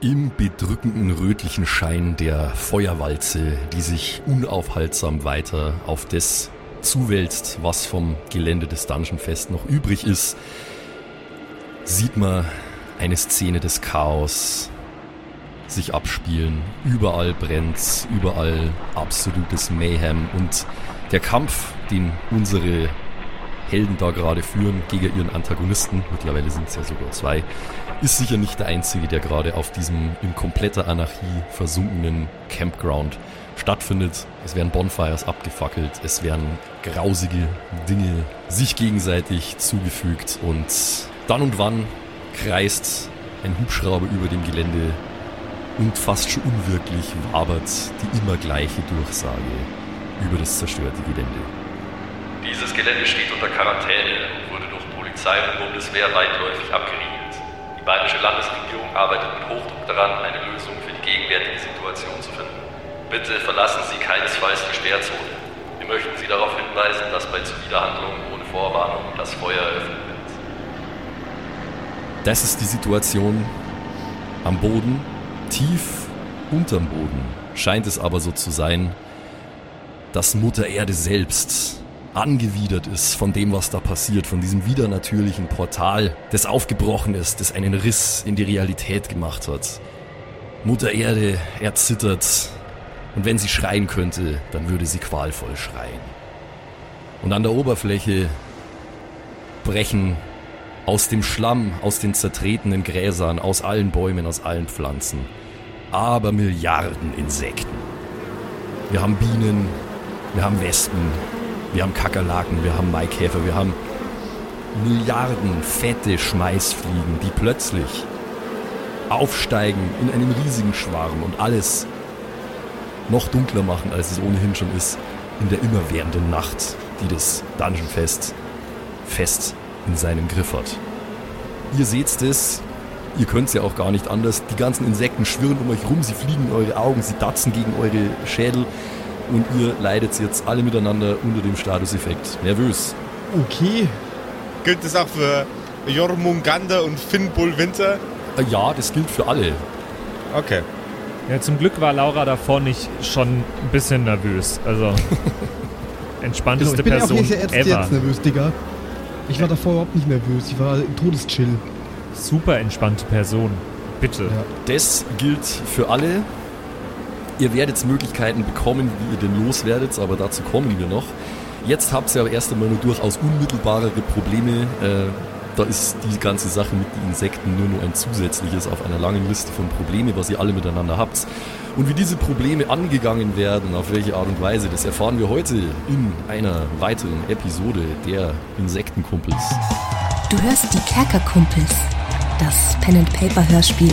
Im bedrückenden rötlichen Schein der Feuerwalze, die sich unaufhaltsam weiter auf das zuwälzt, was vom Gelände des Dungeon Fest noch übrig ist, sieht man eine Szene des Chaos sich abspielen. Überall brennt's, überall absolutes Mayhem und der Kampf, den unsere Helden da gerade führen gegen ihren Antagonisten, mittlerweile sind es ja sogar zwei, ist sicher nicht der einzige, der gerade auf diesem in kompletter Anarchie versunkenen Campground stattfindet. Es werden Bonfires abgefackelt, es werden grausige Dinge sich gegenseitig zugefügt und dann und wann kreist ein Hubschrauber über dem Gelände und fast schon unwirklich wabert die immer gleiche Durchsage über das zerstörte Gelände. Dieses Gelände steht unter Quarantäne und wurde durch Polizei und Bundeswehr weitläufig abgeriegelt. Die bayerische Landesregierung arbeitet mit Hochdruck daran, eine Lösung für die gegenwärtige Situation zu finden. Bitte verlassen Sie keinesfalls die Sperrzone. Wir möchten Sie darauf hinweisen, dass bei Zuwiderhandlungen ohne Vorwarnung das Feuer eröffnet wird. Das ist die Situation am Boden, tief unterm Boden scheint es aber so zu sein, dass Mutter Erde selbst angewidert ist von dem, was da passiert, von diesem widernatürlichen Portal, das aufgebrochen ist, das einen Riss in die Realität gemacht hat. Mutter Erde erzittert und wenn sie schreien könnte, dann würde sie qualvoll schreien. Und an der Oberfläche brechen aus dem Schlamm, aus den zertretenen Gräsern, aus allen Bäumen, aus allen Pflanzen, aber Milliarden Insekten. Wir haben Bienen, wir haben Wespen, wir haben Kakerlaken, wir haben Maikäfer, wir haben Milliarden fette Schmeißfliegen, die plötzlich aufsteigen in einem riesigen Schwarm und alles noch dunkler machen, als es ohnehin schon ist, in der immerwährenden Nacht, die das Dungeon Fest fest in seinem Griff hat. Ihr seht es, ihr könnt es ja auch gar nicht anders. Die ganzen Insekten schwirren um euch rum, sie fliegen in eure Augen, sie datzen gegen eure Schädel und ihr leidet jetzt alle miteinander unter dem Statuseffekt nervös. Okay. Gilt das auch für Jormungandr und Finnbull Winter? Äh, ja, das gilt für alle. Okay. Ja, zum Glück war Laura davor nicht schon ein bisschen nervös. Also entspannteste genau, ich bin Person auch erst ever. jetzt nervös, Digga. Ich war davor überhaupt nicht nervös. Ich war im Todeschill. Super entspannte Person. Bitte. Ja. Das gilt für alle. Ihr werdet Möglichkeiten bekommen, wie ihr denn loswerdet, aber dazu kommen wir noch. Jetzt habt ihr aber erst einmal nur durchaus unmittelbarere Probleme. Äh, da ist die ganze Sache mit den Insekten nur noch ein zusätzliches auf einer langen Liste von Problemen, was ihr alle miteinander habt. Und wie diese Probleme angegangen werden, auf welche Art und Weise, das erfahren wir heute in einer weiteren Episode der Insektenkumpels. Du hörst die Kerkerkumpels, das Pen-and-Paper-Hörspiel.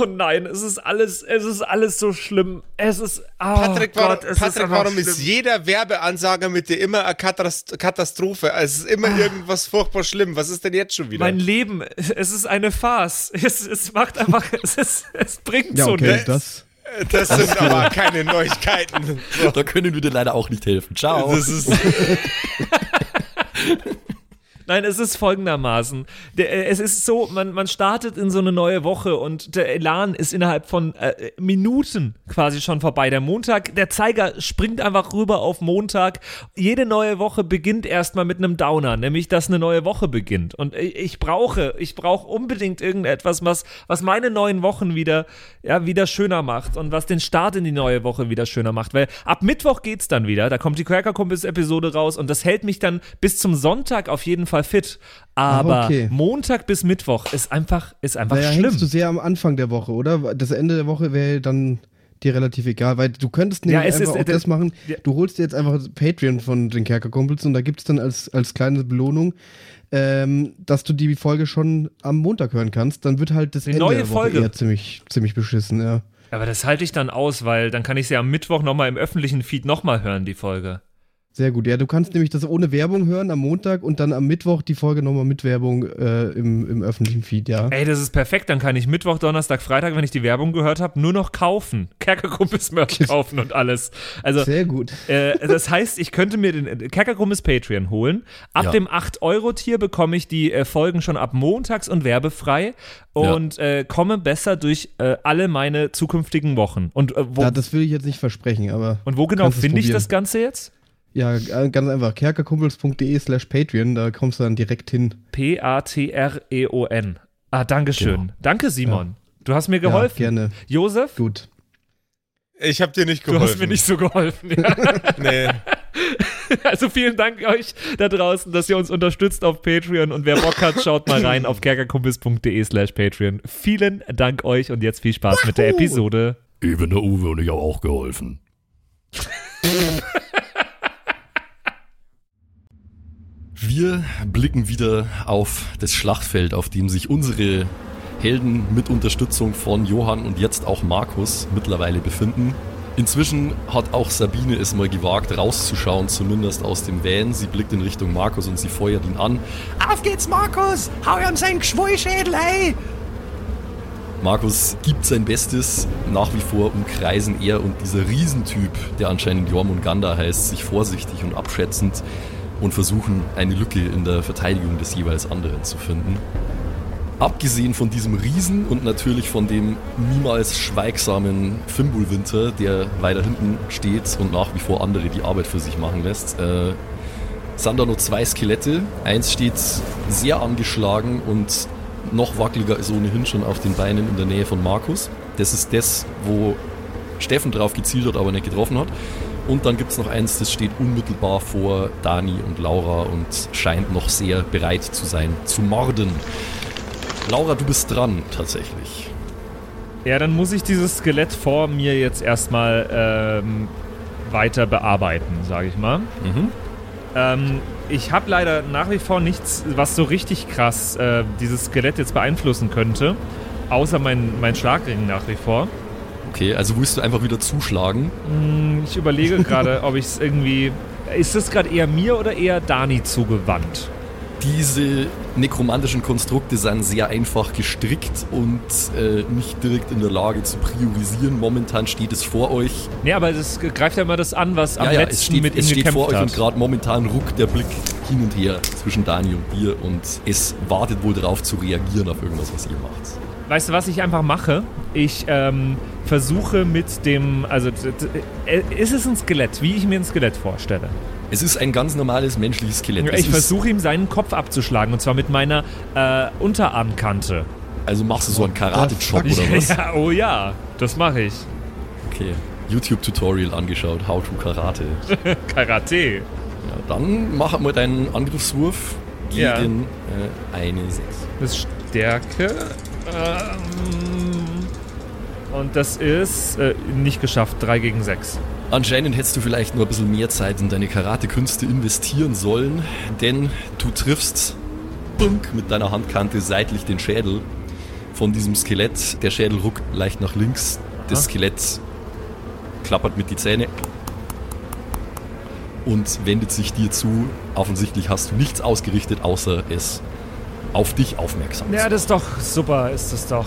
Oh nein, es ist alles, es ist alles so schlimm. Es ist, oh Patrick, warum, Gott, es ist Patrick, einfach warum schlimm. ist jeder Werbeansage mit dir immer eine Katast Katastrophe? Also es ist immer irgendwas furchtbar schlimm. Was ist denn jetzt schon wieder? Mein Leben, es ist eine Farce. Es, es macht einfach, es, ist, es bringt Ja, so okay, nichts. das. das sind aber keine Neuigkeiten. So, Da können wir dir leider auch nicht helfen. Ciao. das ist, Nein, es ist folgendermaßen. Der, äh, es ist so, man, man startet in so eine neue Woche und der Elan ist innerhalb von äh, Minuten quasi schon vorbei. Der Montag, der Zeiger springt einfach rüber auf Montag. Jede neue Woche beginnt erstmal mit einem Downer, nämlich dass eine neue Woche beginnt. Und ich, ich brauche, ich brauche unbedingt irgendetwas, was, was meine neuen Wochen wieder, ja, wieder schöner macht und was den Start in die neue Woche wieder schöner macht. Weil ab Mittwoch geht's dann wieder. Da kommt die Cracker Kumpels Episode raus und das hält mich dann bis zum Sonntag auf jeden Fall fit. Aber okay. Montag bis Mittwoch ist einfach, ist einfach Naja, schlimm. hängst du sehr am Anfang der Woche, oder? Das Ende der Woche wäre dann dir relativ egal, weil du könntest nämlich Ja, einfach ist- auch das machen, ja. du holst dir jetzt einfach Patreon von den Kerkerkumpels und da gibt es dann als, als kleine Belohnung, ähm, dass du die Folge schon am Montag hören kannst, dann wird halt das Eine Ende neue der Woche Folge. eher ziemlich, ziemlich beschissen, ja. Aber das halte ich dann aus, weil dann kann ich sie am Mittwoch nochmal im öffentlichen Feed nochmal hören, die Folge. Sehr gut. Ja, du kannst nämlich das ohne Werbung hören am Montag und dann am Mittwoch die Folge nochmal mit Werbung äh, im, im öffentlichen Feed, ja. Ey, das ist perfekt. Dann kann ich Mittwoch, Donnerstag, Freitag, wenn ich die Werbung gehört habe, nur noch kaufen. Kerkerkumpels Merch kaufen und alles. Also, Sehr gut. äh, das heißt, ich könnte mir den Kerkerkumpels Patreon holen. Ab Ja. dem 8-Euro-Tier bekomme ich die äh, Folgen schon ab montags und werbefrei und äh, komme besser durch äh, alle meine zukünftigen Wochen. Und, äh, wo, Ja, das will ich jetzt nicht versprechen, aber. und wo genau finde ich das Ganze jetzt? Ja, äh, ganz einfach. kerkerkumpels.de slash Patreon, da kommst du dann direkt hin. P-A-T-R-E-O-N. Ah, Dankeschön. Genau. Danke, Simon. Du hast mir Ja, geholfen. gerne. Josef, Gut. Ich habe dir nicht du geholfen. hast mir nicht so geholfen. Ja. Nee. Also vielen Dank euch da draußen, dass ihr uns unterstützt auf Patreon und wer Bock hat, schaut mal rein auf kerkerkumpels.de slash Patreon. Vielen Dank euch und jetzt viel Spaß mit der Episode. Eben der Uwe und ich habe auch geholfen. Wir blicken wieder auf das Schlachtfeld, auf dem sich unsere Helden mit Unterstützung von Johann und jetzt auch Markus mittlerweile befinden. Inzwischen hat auch Sabine es mal gewagt, rauszuschauen, zumindest aus dem Van. Sie blickt in Richtung Markus und sie feuert ihn an. Auf geht's, Markus! Hau ihm seinen Geschwollschädel, ey! Markus gibt sein Bestes. Nach wie vor umkreisen er und dieser Riesentyp, der anscheinend Jormungandr heißt, sich vorsichtig und abschätzend und versuchen, eine Lücke in der Verteidigung des jeweils anderen zu finden. Abgesehen von diesem Riesen und natürlich von dem niemals schweigsamen Fimbulwinter, der weiter hinten steht und nach wie vor andere die Arbeit für sich machen lässt, äh, sind da noch zwei Skelette. Eins steht sehr angeschlagen und noch wackeliger ist ohnehin schon auf den Beinen in der Nähe von Markus. Das ist das, wo Steffen drauf gezielt hat, aber nicht getroffen hat. Und dann gibt es noch eins, das steht unmittelbar vor Dani und Laura und scheint noch sehr bereit zu sein, zu morden. Laura, du bist dran, tatsächlich. Ja, dann muss ich dieses Skelett vor mir jetzt erstmal ähm, weiter bearbeiten, sage ich mal. Mhm. Ähm, ich habe leider nach wie vor nichts, was so richtig krass äh, dieses Skelett jetzt beeinflussen könnte. Außer mein, mein Schlagring nach wie vor. Okay, also willst du einfach wieder zuschlagen? Hm, Ich überlege gerade, ob ich es irgendwie. Ist das gerade eher mir oder eher Dani zugewandt? Diese nekromantischen Konstrukte sind sehr einfach gestrickt und äh, nicht direkt in der Lage zu priorisieren. Momentan steht es vor euch. Nee, aber das greift ja immer das an, was am ja, ja, letzten es steht, mit es steht vor euch hat. und gerade momentan ruckt der Blick hin und her zwischen Dani und dir und es wartet wohl darauf zu reagieren auf irgendwas, was ihr macht. Weißt du, was ich einfach mache? Ich ähm, versuche mit dem, also äh, ist es ein Skelett, wie ich mir ein Skelett vorstelle. Es ist ein ganz normales menschliches Skelett. Es Ich versuche ihm seinen Kopf abzuschlagen und zwar mit meiner äh, Unterarmkante. Also machst du so einen Karate-Chop oder was? Ja, oh ja, das mache ich. Okay. YouTube-Tutorial angeschaut, How to Karate. Karate. Ja, dann mach mal deinen Angriffswurf gegen Ja. äh, eine 6. Das ist Stärke. Ähm, und das ist äh, nicht geschafft, 3 gegen 6. Anscheinend hättest du vielleicht nur ein bisschen mehr Zeit in deine Karate-Künste investieren sollen, denn du triffst bunk, mit deiner Handkante seitlich den Schädel von diesem Skelett. Der Schädel ruckt leicht nach links. Das Ah. Skelett klappert mit die Zähne und wendet sich dir zu. Offensichtlich hast du nichts ausgerichtet, außer es auf dich aufmerksam zu Ja, machen. das ist doch super, ist das doch.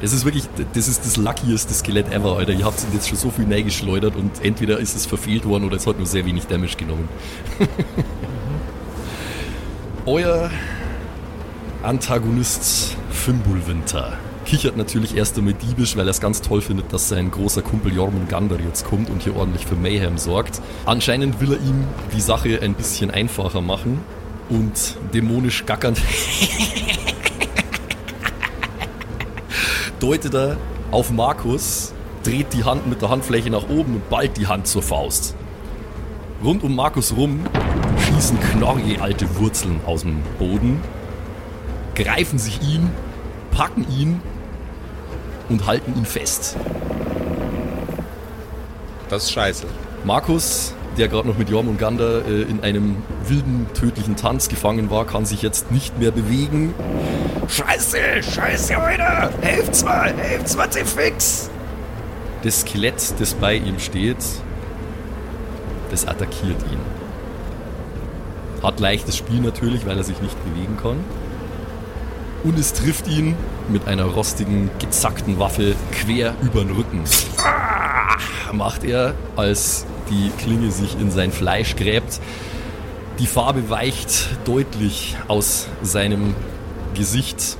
Das ist wirklich, das ist das luckieste Skelett ever, Alter. Ihr habt es jetzt schon so viel geschleudert und entweder ist es verfehlt worden oder es hat nur sehr wenig Damage genommen. Euer Antagonist Fimbulwinter kichert natürlich erst einmal diebisch, weil er es ganz toll findet, dass sein großer Kumpel Jormungandr jetzt kommt und hier ordentlich für Mayhem sorgt. Anscheinend will er ihm die Sache ein bisschen einfacher machen und dämonisch gackernd deutet er auf Markus, dreht die Hand mit der Handfläche nach oben und ballt die Hand zur Faust. Rund um Markus rum schießen knorrige alte Wurzeln aus dem Boden, greifen sich ihn, packen ihn und halten ihn fest. Das ist scheiße. Markus, der gerade noch mit Jormungandr äh, in einem wilden, tödlichen Tanz gefangen war, kann sich jetzt nicht mehr bewegen. Scheiße, scheiße, Leute! Helft's mal, helft's mal, fix! Das Skelett, das bei ihm steht, das attackiert ihn. hat leichtes Spiel natürlich, weil er sich nicht bewegen kann. Und es trifft ihn mit einer rostigen, gezackten Waffe quer über den Rücken. Ah, macht er, als die Klinge sich in sein Fleisch gräbt. Die Farbe weicht deutlich aus seinem Gesicht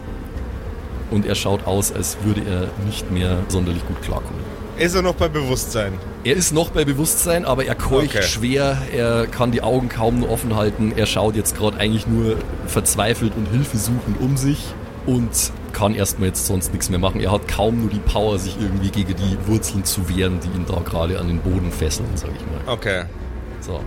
und er schaut aus, als würde er nicht mehr sonderlich gut klarkommen. Ist er noch bei Bewusstsein? Er ist noch bei Bewusstsein, aber er keucht Okay. schwer, er kann die Augen kaum noch offen halten, er schaut jetzt gerade eigentlich nur verzweifelt und hilfesuchend um sich und kann erstmal jetzt sonst nichts mehr machen. Er hat kaum nur die Power, sich irgendwie gegen die Wurzeln zu wehren, die ihn da gerade an den Boden fesseln, sag ich mal. Okay. So.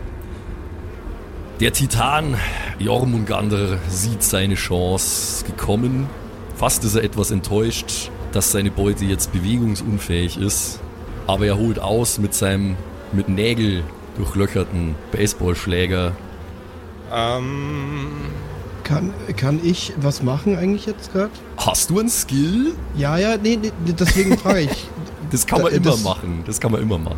Der Titan Jormungandr sieht seine Chance gekommen. Fast ist er etwas enttäuscht, dass seine Beute jetzt bewegungsunfähig ist. Aber er holt aus mit seinem mit Nägel durchlöcherten Baseballschläger. Ähm, Kann, kann ich was machen eigentlich jetzt gerade? Hast du einen Skill? Ja, ja, nee, nee, deswegen frage ich. Das kann man Da- immer das- machen. Das kann man immer machen.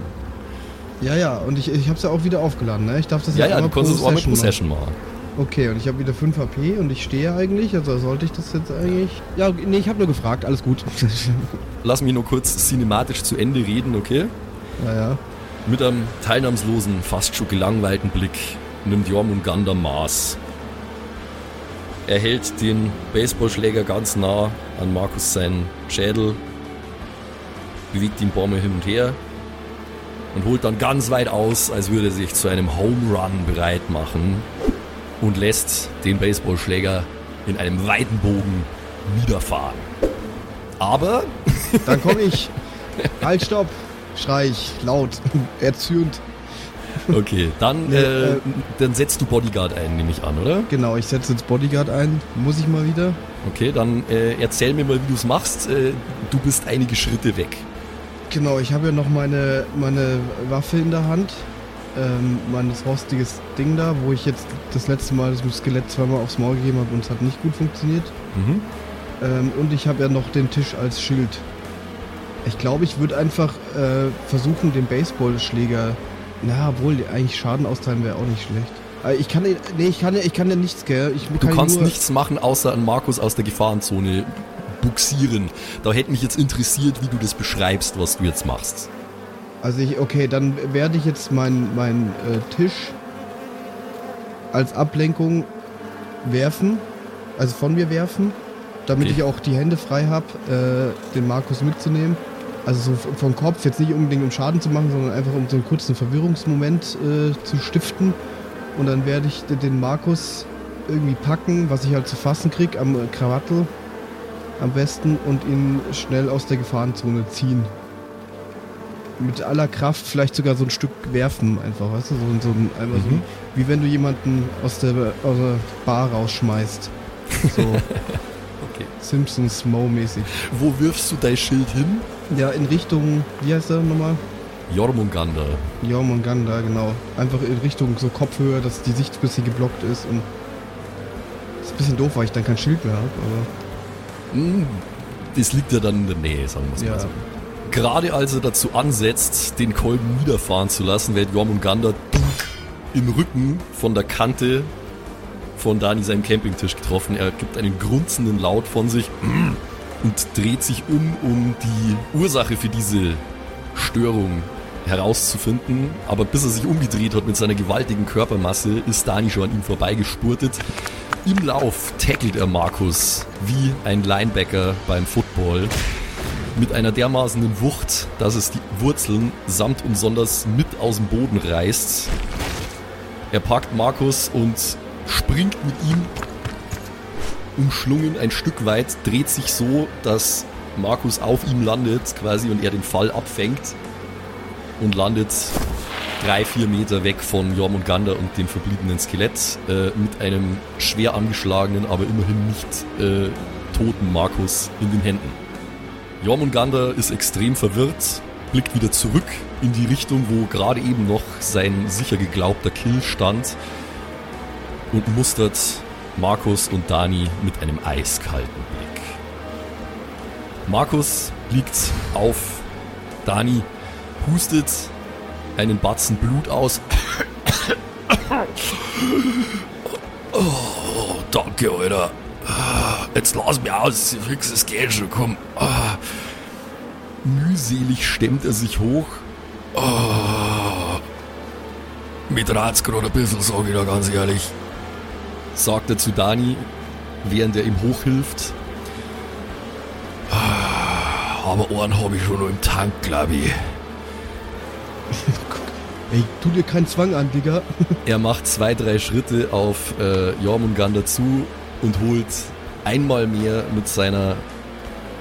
Ja, ja, und ich, ich habe es ja auch wieder aufgeladen, ne? Ich darf das Ja, ja, du kannst es pro auch mit Session Possession machen. machen. Okay, und ich habe wieder 5 HP und ich stehe eigentlich, also sollte ich das jetzt eigentlich... Ja, nee, ich habe nur gefragt, alles gut. Lass mich nur kurz cinematisch zu Ende reden, okay? ja, ja. Mit einem teilnahmslosen, fast schon gelangweilten Blick nimmt Jormungandr Maß. Er hält den Baseballschläger ganz nah an Markus seinen Schädel, bewegt ihn ein hin und her und holt dann ganz weit aus, als würde er sich zu einem Home Run bereit machen und lässt den Baseballschläger in einem weiten Bogen niederfahren. Aber Dann komme ich. halt, stopp! Schrei ich laut, erzürnt. Okay, dann, Nee, äh, äh, dann setzt du Bodyguard ein, nehme ich an, oder? Genau, ich setze jetzt Bodyguard ein. Muss ich mal wieder? Okay, dann äh, erzähl mir mal, wie du es machst. Äh, du bist einige Schritte weg. Genau, ich habe ja noch meine, meine Waffe in der Hand. Ähm, mein rostiges Ding da, wo ich jetzt das letzte Mal das Skelett zweimal aufs Maul gegeben habe und es hat nicht gut funktioniert. Mhm. Ähm, und ich habe ja noch den Tisch als Schild. Ich glaube, ich würde einfach äh, versuchen, den Baseballschläger. Na, obwohl eigentlich Schaden austeilen wäre auch nicht schlecht. Äh, ich kann, nee, ich kann, ja- ich kann ja nichts, gell? Ich Du kann kannst nichts machen, außer an Markus aus der Gefahrenzone buxieren. Da hätte mich jetzt interessiert, wie du das beschreibst, was du jetzt machst. Also ich, okay, dann werde ich jetzt meinen mein, äh, Tisch als Ablenkung werfen, also von mir werfen, damit Okay. ich auch die Hände frei habe, äh, den Markus mitzunehmen. Also so vom Kopf, jetzt nicht unbedingt um Schaden zu machen, sondern einfach um so einen kurzen Verwirrungsmoment äh, zu stiften. Und dann werde ich de- den Markus irgendwie packen, was ich halt zu fassen krieg, am Krawattel am besten und ihn schnell aus der Gefahrenzone ziehen mit aller Kraft vielleicht sogar so ein Stück werfen, einfach, weißt du? So, so ein, einmal so, Mhm. wie wenn du jemanden aus der, aus der Bar rausschmeißt. So Okay. Simpsons Mo-mäßig. Wo wirfst du dein Schild hin? Ja, in Richtung, wie heißt der nochmal? Jormungandr. Jormungandr, genau. Einfach in Richtung so Kopfhöhe, dass die Sicht ein bisschen geblockt ist und ist ein bisschen doof, weil ich dann kein Schild mehr habe, aber Hm, Das liegt ja dann in der Nähe, sagen wir es ja. mal so. Gerade als er dazu ansetzt, den Kolben niederfahren zu lassen, wird Jormungandr im Rücken von der Kante von Dani seinem Campingtisch getroffen. Er gibt einen grunzenden Laut von sich und dreht sich um, um die Ursache für diese Störung herauszufinden. Aber bis er sich umgedreht hat mit seiner gewaltigen Körpermasse, ist Dani schon an ihm vorbeigespurtet. Im Lauf tackelt er Markus wie ein Linebacker beim Football mit einer dermaßenen Wucht, dass es die Wurzeln samt und sonders mit aus dem Boden reißt. Er packt Markus und springt mit ihm umschlungen ein Stück weit, dreht sich so, dass Markus auf ihm landet quasi und er den Fall abfängt und landet drei, vier Meter weg von Jormungandr und dem verbliebenen Skelett äh, mit einem schwer angeschlagenen, aber immerhin nicht äh, toten Markus in den Händen. Jormungandr ist extrem verwirrt, blickt wieder zurück in die Richtung, wo gerade eben noch sein sicher geglaubter Kill stand und mustert Markus und Dani mit einem eiskalten Blick. Markus liegt auf Dani, hustet einen Batzen Blut aus Oh, danke, Alter. Jetzt lass mich aus, fix, es geht schon, komm. Mühselig stemmt er sich hoch. Ah. Mit rat's ein bisschen, sag ich da ganz ehrlich. Sagt er zu Dani, während er ihm hochhilft. Ah, Aber einen habe ich schon noch im Tank, glaube ich. Ey, tu dir keinen Zwang an, Digga. Er macht zwei, drei Schritte auf äh, Jormungandr zu und holt einmal mehr mit seiner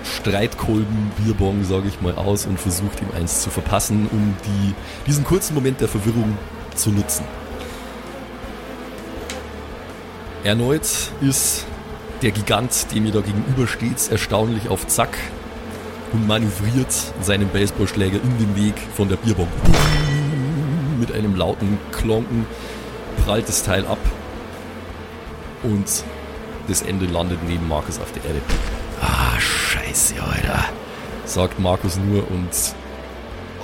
Streitkolben-Bierbong, sage ich mal, aus und versucht ihm eins zu verpassen, um die, diesen kurzen Moment der Verwirrung zu nutzen. Erneut ist der Gigant, dem ihr da gegenübersteht, erstaunlich auf Zack und manövriert seinen Baseballschläger in den Weg von der Bierbong. Mit einem lauten Klonken prallt das Teil ab und das Ende landet neben Markus auf der Erde. Ah, scheiße, Alter, sagt Markus nur und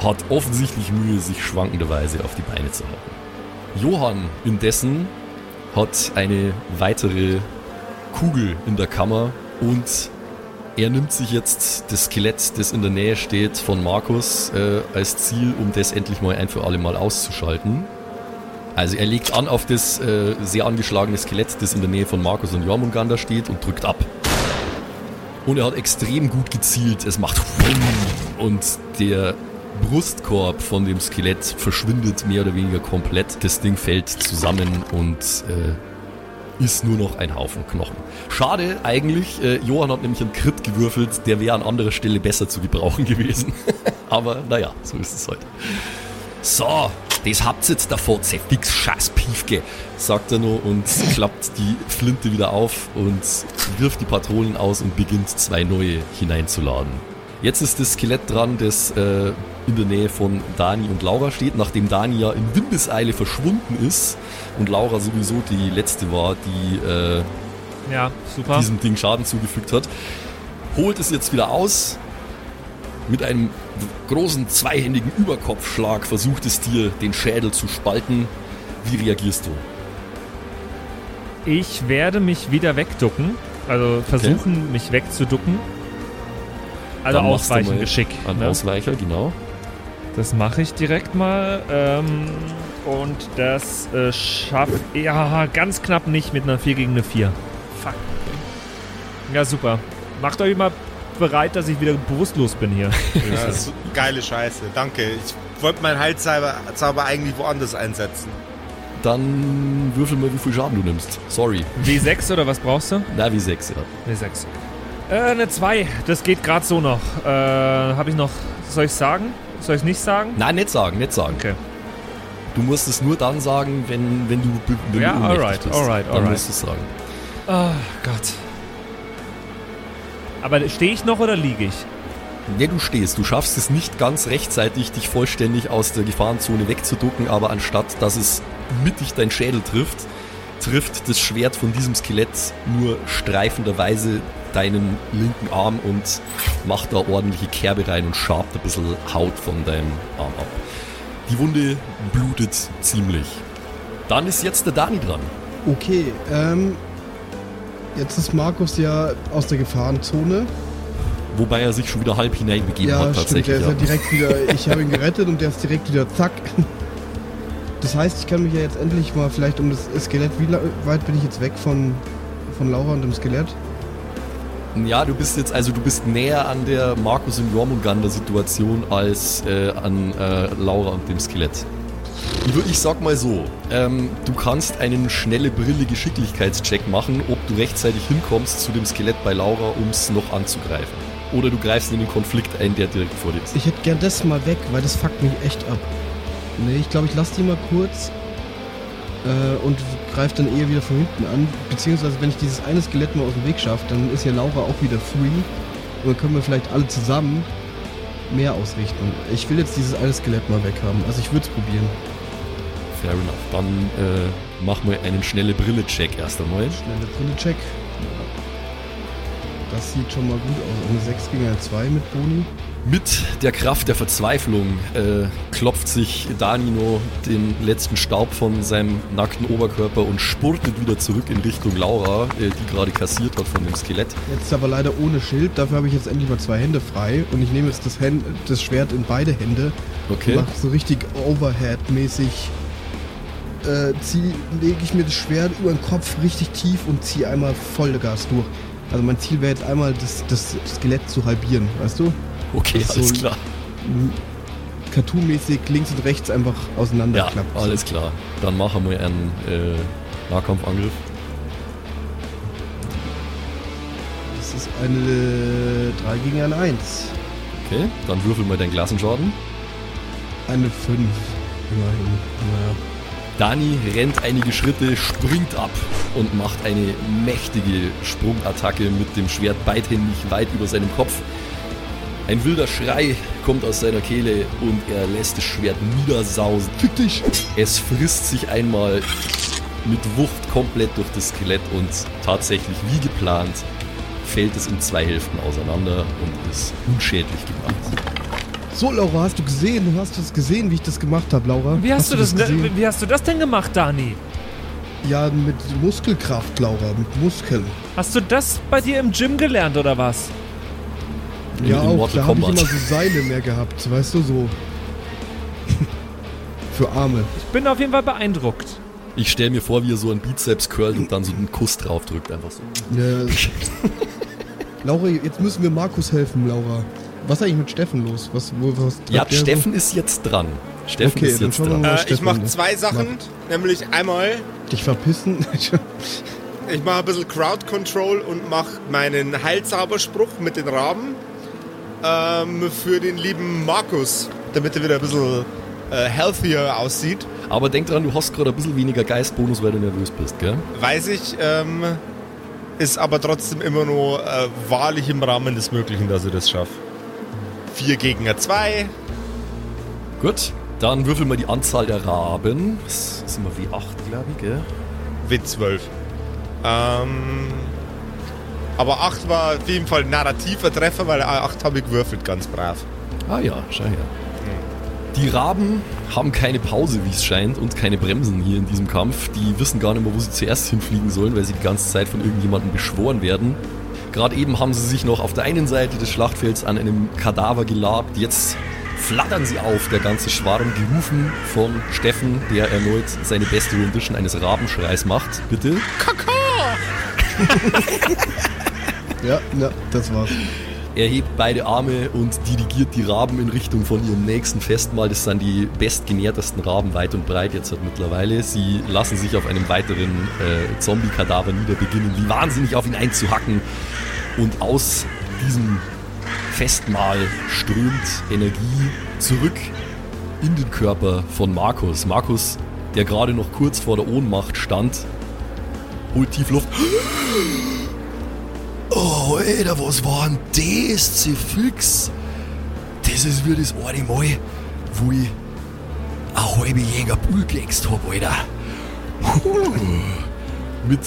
hat offensichtlich Mühe, sich schwankenderweise auf die Beine zu halten. Johann indessen hat eine weitere Kugel in der Kammer und er nimmt sich jetzt das Skelett, das in der Nähe steht, von Markus äh, als Ziel, um das endlich mal ein für alle Mal auszuschalten. Also er legt an auf das äh, sehr angeschlagene Skelett, das in der Nähe von Markus und Jormungandr steht und drückt ab. Und er hat extrem gut gezielt. Es macht und der Brustkorb von dem Skelett verschwindet mehr oder weniger komplett. Das Ding fällt zusammen und äh, ist nur noch ein Haufen Knochen. Schade eigentlich, äh, Johann hat nämlich einen Crit gewürfelt, der wäre an anderer Stelle besser zu gebrauchen gewesen. Aber naja, so ist es heute. So, das habt ihr jetzt davor, fix scheiß Piefke, sagt er nur und klappt die Flinte wieder auf und wirft die Patronen aus und beginnt zwei neue hineinzuladen. Jetzt ist das Skelett dran, das äh, in der Nähe von Dani und Laura steht, nachdem Dani ja in Windeseile verschwunden ist und Laura sowieso die letzte war, die äh, Ja, diesem Ding Schaden zugefügt hat. Holt es jetzt wieder aus. Mit einem großen zweihändigen Überkopfschlag versucht es dir, den Schädel zu spalten. Wie reagierst du? Ich werde mich wieder wegducken. Also versuchen, mich wegzuducken. Also Dann ausweichen mal Geschick. Ein Ne? Ausweicher, genau. Das mache ich direkt mal. Ähm, und das äh, schafft. Ja, ganz knapp nicht mit einer 4 gegen eine 4. Fuck. Ja, super. Macht euch mal bereit, dass ich wieder bewusstlos bin hier. Ja, das ist geile Scheiße. Danke. Ich wollte meinen Heilzauber Zauber eigentlich woanders einsetzen. Dann würfel mal, wie viel Schaden du nimmst. Sorry. W6 oder was brauchst du? Na, wie 6, ja. W6. Äh, eine 2. Das geht gerade so noch. Äh, habe ich noch. Soll ich sagen? Soll ich nicht sagen? Nein, nicht sagen, nicht sagen. Okay. Du musst es nur dann sagen, wenn, wenn du, wenn Ja, du alright, bist. alright, Dann alright. musst du es sagen. Oh Gott. Aber stehe ich noch oder liege ich? Ja, du stehst. Du schaffst es nicht ganz rechtzeitig, dich vollständig aus der Gefahrenzone wegzuducken, aber anstatt dass es mittig dein Schädel trifft, trifft das Schwert von diesem Skelett nur streifenderweise deinen linken Arm und macht da ordentliche Kerbe rein und schabt ein bisschen Haut von deinem Arm ab. Die Wunde blutet ziemlich. Dann ist jetzt der Dani dran. Okay, ähm. Jetzt ist Markus ja aus der Gefahrenzone. Wobei er sich schon wieder halb hineinbegeben ja, hat stimmt, der tatsächlich. ist ja direkt wieder. Ich habe ihn gerettet und der ist direkt wieder zack. Das heißt, ich kann mich ja jetzt endlich mal vielleicht um das Skelett. Wie weit bin ich jetzt weg von, von Laura und dem Skelett? Ja, du bist jetzt, also du bist näher an der Markus und Jormungandr Situation als äh, an äh, Laura und dem Skelett. Ich sag mal so, ähm, du kannst einen schnelle Brille Geschicklichkeitscheck machen, ob du rechtzeitig hinkommst zu dem Skelett bei Laura, um es noch anzugreifen. Oder du greifst in den Konflikt ein, der direkt vor dir ist. Ich hätte gern das mal weg, weil das fuckt mich echt ab. Nee, ich glaube, ich lasse die mal kurz äh, und greife dann eher wieder von hinten an. Beziehungsweise, wenn ich dieses eine Skelett mal aus dem Weg schaffe, dann ist ja Laura auch wieder free. Und dann können wir vielleicht alle zusammen mehr ausrichten. Ich will jetzt dieses eine Skelett mal weghaben. Also ich würde es probieren. Fair enough. Dann äh, mach mal einen schnelle Brille-Check erst einmal. Schnelle Brille-Check. Das sieht schon mal gut aus. Eine 6 gegen eine 2 mit Boni. Mit der Kraft der Verzweiflung äh, klopft sich Danino den letzten Staub von seinem nackten Oberkörper und spurtet wieder zurück in Richtung Laura, äh, die gerade kassiert hat von dem Skelett. Jetzt aber leider ohne Schild, dafür habe ich jetzt endlich mal zwei Hände frei und ich nehme jetzt das, Hand, das Schwert in beide Hände. Okay. Mach so richtig Overhead-mäßig. Äh, lege ich mir das Schwert über den Kopf richtig tief und ziehe einmal Vollgas durch. Also mein Ziel wäre jetzt einmal das, das Skelett zu halbieren, weißt du? Okay, alles so- klar. Cartoon-mäßig links und rechts einfach Ja, auseinanderklappt. alles klar. Dann machen wir einen äh, Nahkampfangriff. Das ist eine 3 gegen eine 1. Okay, dann würfel mal deinen Klassenschaden. Eine 5. Immerhin. Naja. Dani rennt einige Schritte, springt ab und macht eine mächtige Sprungattacke mit dem Schwert beidhändig weit über seinem Kopf. Ein wilder Schrei kommt aus seiner Kehle und er lässt das Schwert niedersausen. Fick dich! Es frisst sich einmal mit Wucht komplett durch das Skelett und tatsächlich wie geplant fällt es in zwei Hälften auseinander und ist unschädlich gemacht. So, Laura, hast du gesehen? Du hast das gesehen, wie ich das gemacht habe, Laura? Wie hast, du das, gesehen? wie hast du das denn gemacht, Dani? Ja, mit Muskelkraft, Laura, mit Muskeln. Hast du das bei dir im Gym gelernt oder was? In- ja, in auch, Mortal da habe ich Kombat. immer so Seile mehr gehabt, weißt du, so. Für Arme. Ich bin auf jeden Fall beeindruckt. Ich stelle mir vor, wie er so einen Bizeps curlt und dann so einen Kuss drauf drückt, einfach so. Ja. Laura, jetzt müssen wir Markus helfen, Laura. Was ist eigentlich mit Steffen los? Was, wo, was Ja, der so? Steffen ist jetzt dran. Steffen Okay, ist jetzt dran. Äh, ich mache zwei Sachen, nämlich einmal, Dich verpissen? ich mache ein bisschen Crowd Control und mache meinen Heilzauberspruch mit den Raben ähm, für den lieben Markus, damit er wieder ein bisschen äh, healthier aussieht. Aber denk dran, du hast gerade ein bisschen weniger Geistbonus, weil du nervös bist, gell? Weiß ich, ähm, ist aber trotzdem immer nur äh, wahrlich im Rahmen des Möglichen, dass ich das schaffe. 4 gegen 2. Gut, dann würfel mal die Anzahl der Raben. Das sind wir wie 8, glaube ich, gell? W12. Ähm, aber 8 war auf jeden Fall ein narrativer Treffer, weil 8 habe ich gewürfelt, ganz brav. Ah ja, schau her. Die Raben haben keine Pause, wie es scheint, und keine Bremsen hier in diesem Kampf. Die wissen gar nicht mehr, wo sie zuerst hinfliegen sollen, weil sie die ganze Zeit von irgendjemandem beschworen werden. Gerade eben haben sie sich noch auf der einen Seite des Schlachtfelds an einem Kadaver gelabt. Jetzt flattern sie auf, der ganze Schwarm, gerufen von Steffen, der erneut seine beste Rendition eines Rabenschreis macht. Bitte. ja, ja, das war's. Er hebt beide Arme und dirigiert die Raben in Richtung von ihrem nächsten Festmahl. Das sind die bestgenährtesten Raben weit und breit jetzt halt mittlerweile. Sie lassen sich auf einem weiteren äh, Zombie-Kadaver niederbeginnen, wie wahnsinnig auf ihn einzuhacken. Und aus diesem Festmahl strömt Energie zurück in den Körper von Markus. Markus, der gerade noch kurz vor der Ohnmacht stand, holt tief Luft. Oh, Alter, was war denn das? Sie fix. Das ist wie das eine Mal, wo ich eine halbe Jäger Bull geäxt hab, Alter. Mit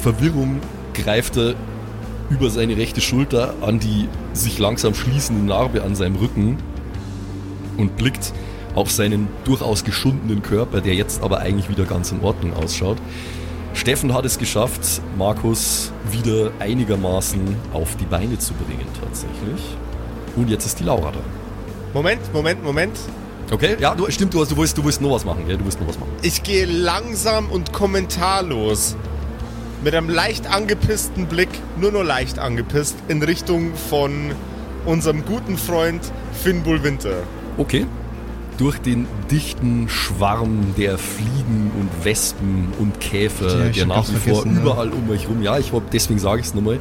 Verwirrung greift er über seine rechte Schulter an die sich langsam schließende Narbe an seinem Rücken und blickt auf seinen durchaus geschundenen Körper, der jetzt aber eigentlich wieder ganz in Ordnung ausschaut. Steffen hat es geschafft, Markus wieder einigermaßen auf die Beine zu bringen, tatsächlich. Und jetzt ist die Laura da. Moment, Moment, Moment. Okay, ja, du, stimmt, du, hast, du, willst, du willst noch was machen, gell? Du willst noch was machen. Ich gehe langsam und kommentarlos mit einem leicht angepissten Blick, nur nur leicht angepisst, in Richtung von unserem guten Freund Finn Bullwinter. Okay. Durch den dichten Schwarm der Fliegen und Wespen und Käfer, Ja, der nach wie vor vergessen, ja. überall um euch rum, ja, ich hab, deswegen sage ich es nochmal,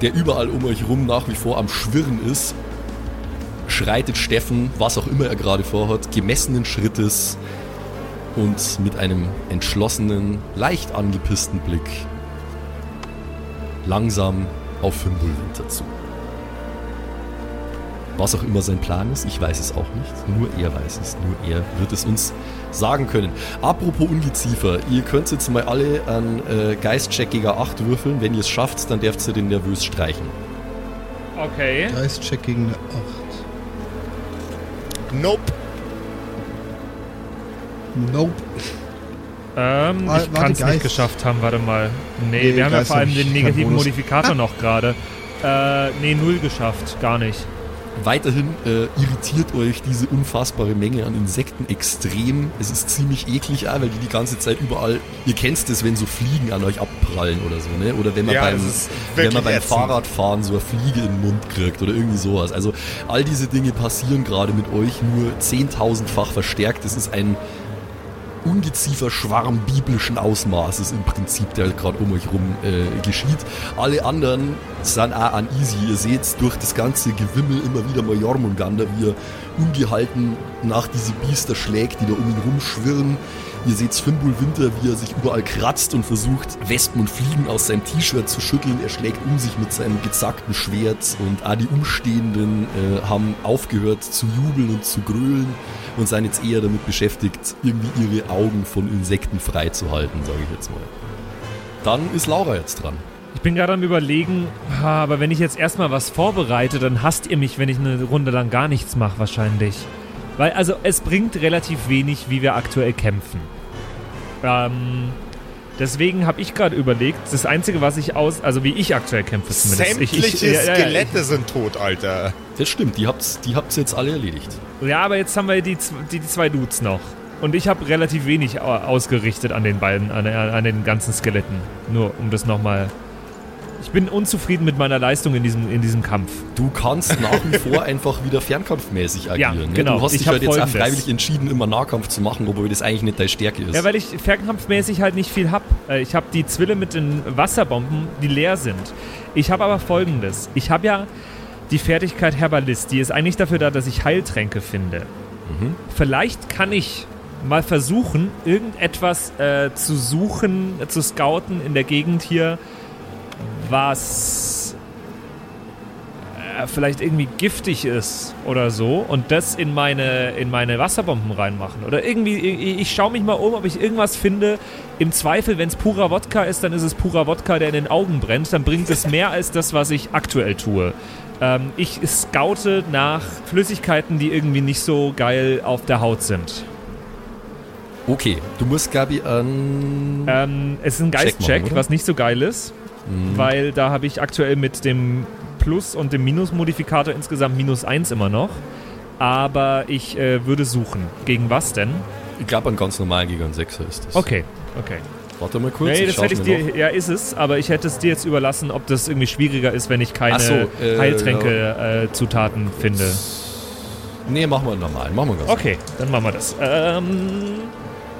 der überall um euch rum nach wie vor am Schwirren ist, schreitet Steffen, was auch immer er gerade vorhat, gemessenen Schrittes und mit einem entschlossenen, leicht angepissten Blick langsam auf Fimbulwinter zu. Was auch immer sein Plan ist, ich weiß es auch nicht. Nur er weiß es. Nur er wird es uns sagen können. Apropos Ungeziefer, ihr könnt jetzt mal alle an äh, Geistcheck gegen 8 würfeln. Wenn ihr es schafft, dann dürft ihr den nervös streichen. Okay. Geist-Check gegen eine 8. Nope. Nope. Ähm, Ah, ich kann es nicht geschafft haben, warte mal. Nee, Nee, wir haben ja vor allem den negativen. Modifikator noch gerade. Äh, nee, null geschafft, gar nicht. Weiterhin äh, irritiert euch diese unfassbare Menge an Insekten extrem. Es ist ziemlich eklig, weil die die ganze Zeit überall. Ihr kennt es, wenn so Fliegen an euch abprallen oder so, ne? Oder wenn man Ja, beim, wenn man beim ätzend. Fahrradfahren so eine Fliege in den Mund kriegt oder irgendwie sowas. Also all diese Dinge passieren gerade mit euch nur zehntausendfach verstärkt. Es ist ein ungeziefer Schwarm biblischen Ausmaßes im Prinzip, der gerade um euch rum äh, geschieht. Alle anderen sind auch uneasy. Ihr seht durch das ganze Gewimmel immer wieder mal Jormungandr, wie er ungehalten nach diese Biester schlägt, die da um ihn rumschwirren. Ihr seht Fimbul Winter, wie er sich überall kratzt und versucht, Wespen und Fliegen aus seinem T-Shirt zu schütteln. Er schlägt um sich mit seinem gezackten Schwert und auch die Umstehenden äh, haben aufgehört zu jubeln und zu grölen und sind jetzt eher damit beschäftigt, irgendwie ihre Augen von Insekten freizuhalten, sage ich jetzt mal. Dann ist Laura jetzt dran. Ich bin gerade am überlegen, aber wenn ich jetzt erstmal was vorbereite, dann hasst ihr mich, wenn ich eine Runde lang gar nichts mache, wahrscheinlich. Weil, also, es bringt relativ wenig, wie wir aktuell kämpfen. Ähm, deswegen habe ich gerade überlegt, das Einzige, was ich aus, also wie ich aktuell kämpfe zumindest. Ich- Sämtliche ich- ja, ja, ja, Skelette sind tot, Alter. Das stimmt, die habt's, die habt's jetzt alle erledigt. Ja, aber jetzt haben wir die, die, die zwei Dudes noch. Und ich habe relativ wenig au- ausgerichtet an den beiden, an, an den ganzen Skeletten. Nur um das nochmal. Ich bin unzufrieden mit meiner Leistung in diesem, in diesem Kampf. Du kannst nach wie vor einfach wieder fernkampfmäßig agieren. ne? genau. Du hast Ich dich hab halt jetzt auch freiwillig entschieden, immer Nahkampf zu machen, obwohl das eigentlich nicht deine Stärke ist. Ja, weil ich fernkampfmäßig halt nicht viel hab. Äh, Ich habe die Zwille mit den Wasserbomben, die leer sind. Ich habe aber folgendes. Ich habe ja die Fertigkeit Herbalist. Die ist eigentlich dafür da, dass ich Heiltränke finde. Vielleicht kann ich mal versuchen, irgendetwas äh, zu suchen, äh, zu scouten in der Gegend hier, was äh, vielleicht irgendwie giftig ist oder so und das in meine, in meine Wasserbomben reinmachen. Oder irgendwie, ich, ich schaue mich mal um, ob ich irgendwas finde. Im Zweifel, wenn es purer Wodka ist, dann ist es purer Wodka, der in den Augen brennt. Dann bringt es mehr als das, was ich aktuell tue. Ähm, ich scoute nach Flüssigkeiten, die irgendwie nicht so geil auf der Haut sind. Okay, du musst, Gabi, an. Ähm, es ist ein Geistcheck, was nicht so geil ist, weil da habe ich aktuell mit dem Plus- und dem Minus-Modifikator insgesamt minus 1 immer noch. Aber ich äh, würde suchen. Gegen was denn? ich glaube, an ganz normalen Gigant 6 ist das. Okay, okay. Warte mal kurz. Nee, das hätte ich dir, ja, ist es, aber ich hätte es dir jetzt überlassen, ob das irgendwie schwieriger ist, wenn ich keine so, äh, Heiltränke-Zutaten finde. noch- Nee, machen wir normal. Machen wir ganz Okay, dann machen wir das. Ähm,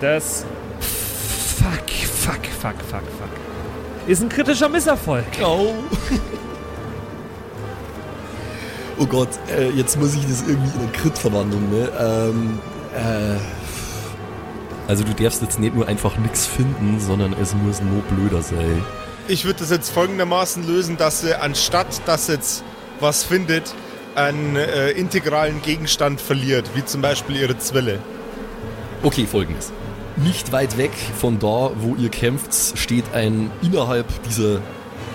das. Fuck, fuck, fuck, fuck, fuck. Ist ein kritischer Misserfolg. Oh. oh Gott, äh, jetzt muss ich das irgendwie in einen Crit verwandeln, ne? Ähm, äh, also du darfst jetzt nicht nur einfach nichts finden, sondern es muss nur blöder sein. Ich würde das jetzt folgendermaßen lösen, dass sie anstatt, dass jetzt was findet, einen äh, integralen Gegenstand verliert, wie zum Beispiel ihre Zwille. Okay, folgendes. Nicht weit weg von da, wo ihr kämpft, steht ein innerhalb dieser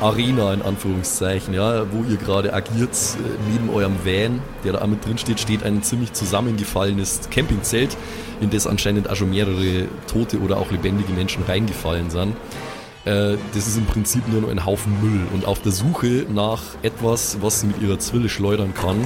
Arena, in Anführungszeichen, ja, wo ihr gerade agiert, äh, neben eurem Van, der da mit drin steht, steht ein ziemlich zusammengefallenes Campingzelt, in das anscheinend auch schon mehrere tote oder auch lebendige Menschen reingefallen sind. Äh, das ist im Prinzip nur noch ein Haufen Müll und auf der Suche nach etwas, was sie mit ihrer Zwille schleudern kann,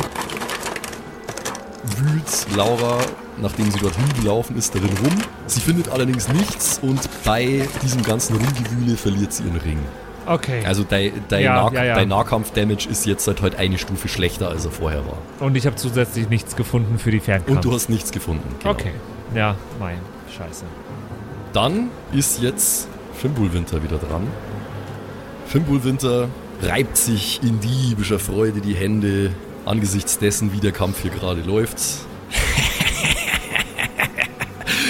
wühlt Laura, nachdem sie dorthin gelaufen ist, darin rum. Sie findet allerdings nichts und bei diesem ganzen Rumgewühle verliert sie ihren Ring. Okay. Also dein, dein, Ja, Nah ja, ja. dein Nahkampf-Damage ist jetzt halt heute eine Stufe schlechter, als er vorher war. Und ich habe zusätzlich nichts gefunden für die Fernkampf. Und du hast nichts gefunden. genau. Okay. Ja, mein. Scheiße. Dann ist jetzt Fimbulwinter wieder dran. Fimbulwinter reibt sich in diebischer Freude die Hände angesichts dessen, wie der Kampf hier gerade läuft.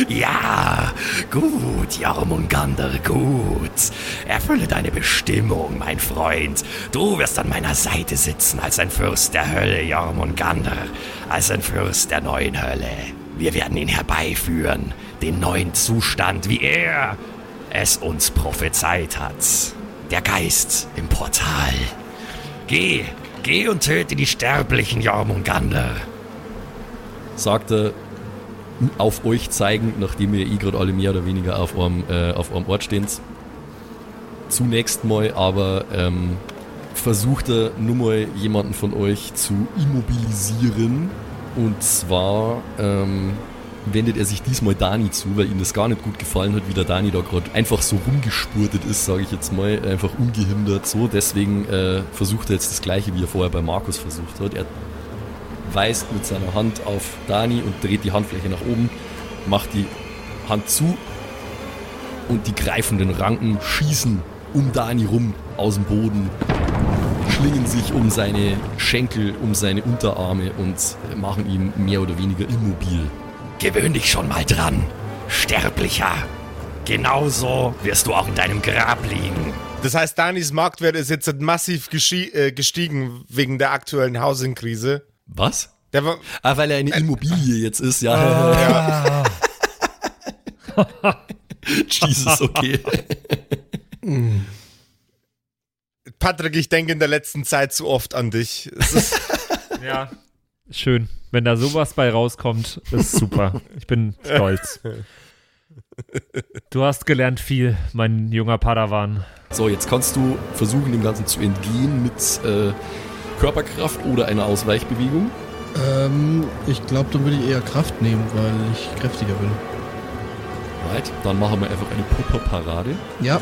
Ja, gut, Jormungandr, gut. Erfülle deine Bestimmung, mein Freund. Du wirst an meiner Seite sitzen als ein Fürst der Hölle, Jormungandr, als ein Fürst der neuen Hölle. Wir werden ihn herbeiführen, den neuen Zustand, wie er es uns prophezeit hat. Der Geist im Portal. Geh Geh und töte die sterblichen Jormungander. sagt er auf euch zeigend, nachdem ihr eh gerade alle mehr oder weniger auf eurem, äh, auf eurem Ort steht. Zunächst mal aber ähm, versucht er nur mal jemanden von euch zu immobilisieren. Und zwar ähm, wendet er sich diesmal Dani zu, weil ihm das gar nicht gut gefallen hat, wie der Dani da gerade einfach so rumgespurtet ist, sage ich jetzt mal, einfach ungehindert so. Deswegen äh, versucht er jetzt das gleiche, wie er vorher bei Markus versucht hat. Er weist mit seiner Hand auf Dani und dreht die Handfläche nach oben, macht die Hand zu und die greifenden Ranken schießen um Dani rum aus dem Boden, schlingen sich um seine Schenkel, um seine Unterarme und machen ihn mehr oder weniger immobil. Gewöhn dich schon mal dran, Sterblicher. Genauso wirst du auch in deinem Grab liegen. Das heißt, Danis Marktwert ist jetzt massiv äh, gestiegen wegen der aktuellen Housing-Krise. Was? Der war, Ah, weil er eine Immobilie jetzt ist, ja. Jesus, okay. Patrick, ich denke in der letzten Zeit zu oft an dich. Es ist, Ja. Schön. Wenn da sowas bei rauskommt, ist super. Ich bin stolz. Du hast gelernt viel, mein junger Padawan. So, jetzt kannst du versuchen, dem Ganzen zu entgehen mit äh, Körperkraft oder einer Ausweichbewegung. Ähm, ich glaube, dann würde ich eher Kraft nehmen, weil ich kräftiger bin. Right, dann machen wir einfach eine Pupperparade. Ja.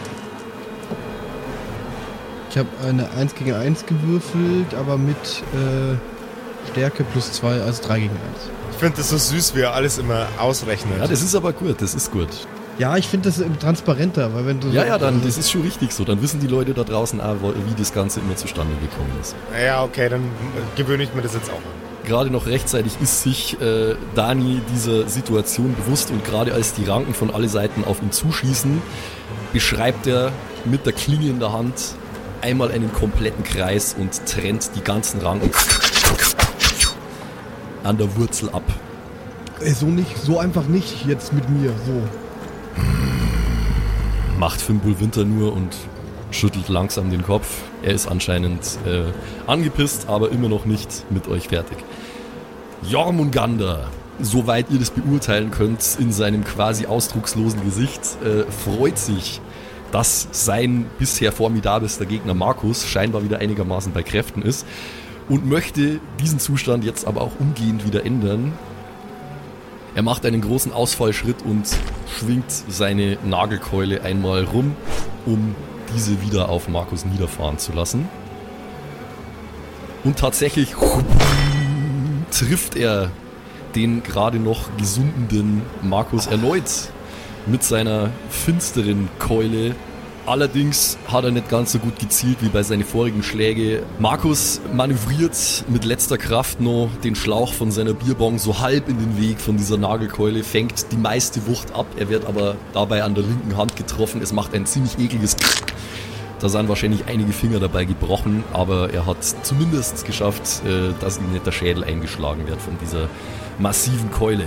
Ich habe eine 1 gegen 1 gewürfelt, aber mit äh, Stärke plus 2, also 3 gegen 1. ich finde das so süß, wie er alles immer ausrechnet. Ja, das ist aber gut, das ist gut. Ja, ich finde das äh, transparenter, weil wenn du Ja, so, ja, dann, das ist schon richtig so. Dann wissen die Leute da draußen auch, wie das Ganze immer zustande gekommen ist. ja, okay, dann äh, gewöhne ich mir das jetzt auch an. Gerade noch rechtzeitig ist sich äh, Dani dieser Situation bewusst und gerade als die Ranken von alle Seiten auf ihn zuschießen, beschreibt er mit der Klinge in der Hand einmal einen kompletten Kreis und trennt die ganzen Ranken an der Wurzel ab. Ey, so nicht, so einfach nicht jetzt mit mir, so. Macht Fimbul Winter nur und schüttelt langsam den Kopf. Er ist anscheinend äh, angepisst, aber immer noch nicht mit euch fertig. Jormungandr, soweit ihr das beurteilen könnt, in seinem quasi ausdruckslosen Gesicht, äh, freut sich, dass sein bisher formidabelster Gegner Markus scheinbar wieder einigermaßen bei Kräften ist und möchte diesen Zustand jetzt aber auch umgehend wieder ändern, er macht einen großen Ausfallschritt und schwingt seine Nagelkeule einmal rum, um diese wieder auf Markus niederfahren zu lassen. Und tatsächlich trifft er den gerade noch gesundenden Markus erneut mit seiner finsteren Keule. Allerdings hat er nicht ganz so gut gezielt wie bei seinen vorigen Schläge. Markus manövriert mit letzter Kraft noch den Schlauch von seiner Bierbong so halb in den Weg von dieser Nagelkeule, fängt die meiste Wucht ab. Er wird aber dabei an der linken Hand getroffen. Es macht ein ziemlich ekliges da sind wahrscheinlich einige Finger dabei gebrochen, aber er hat zumindest geschafft, äh, dass ihm nicht der Schädel eingeschlagen wird von dieser massiven Keule.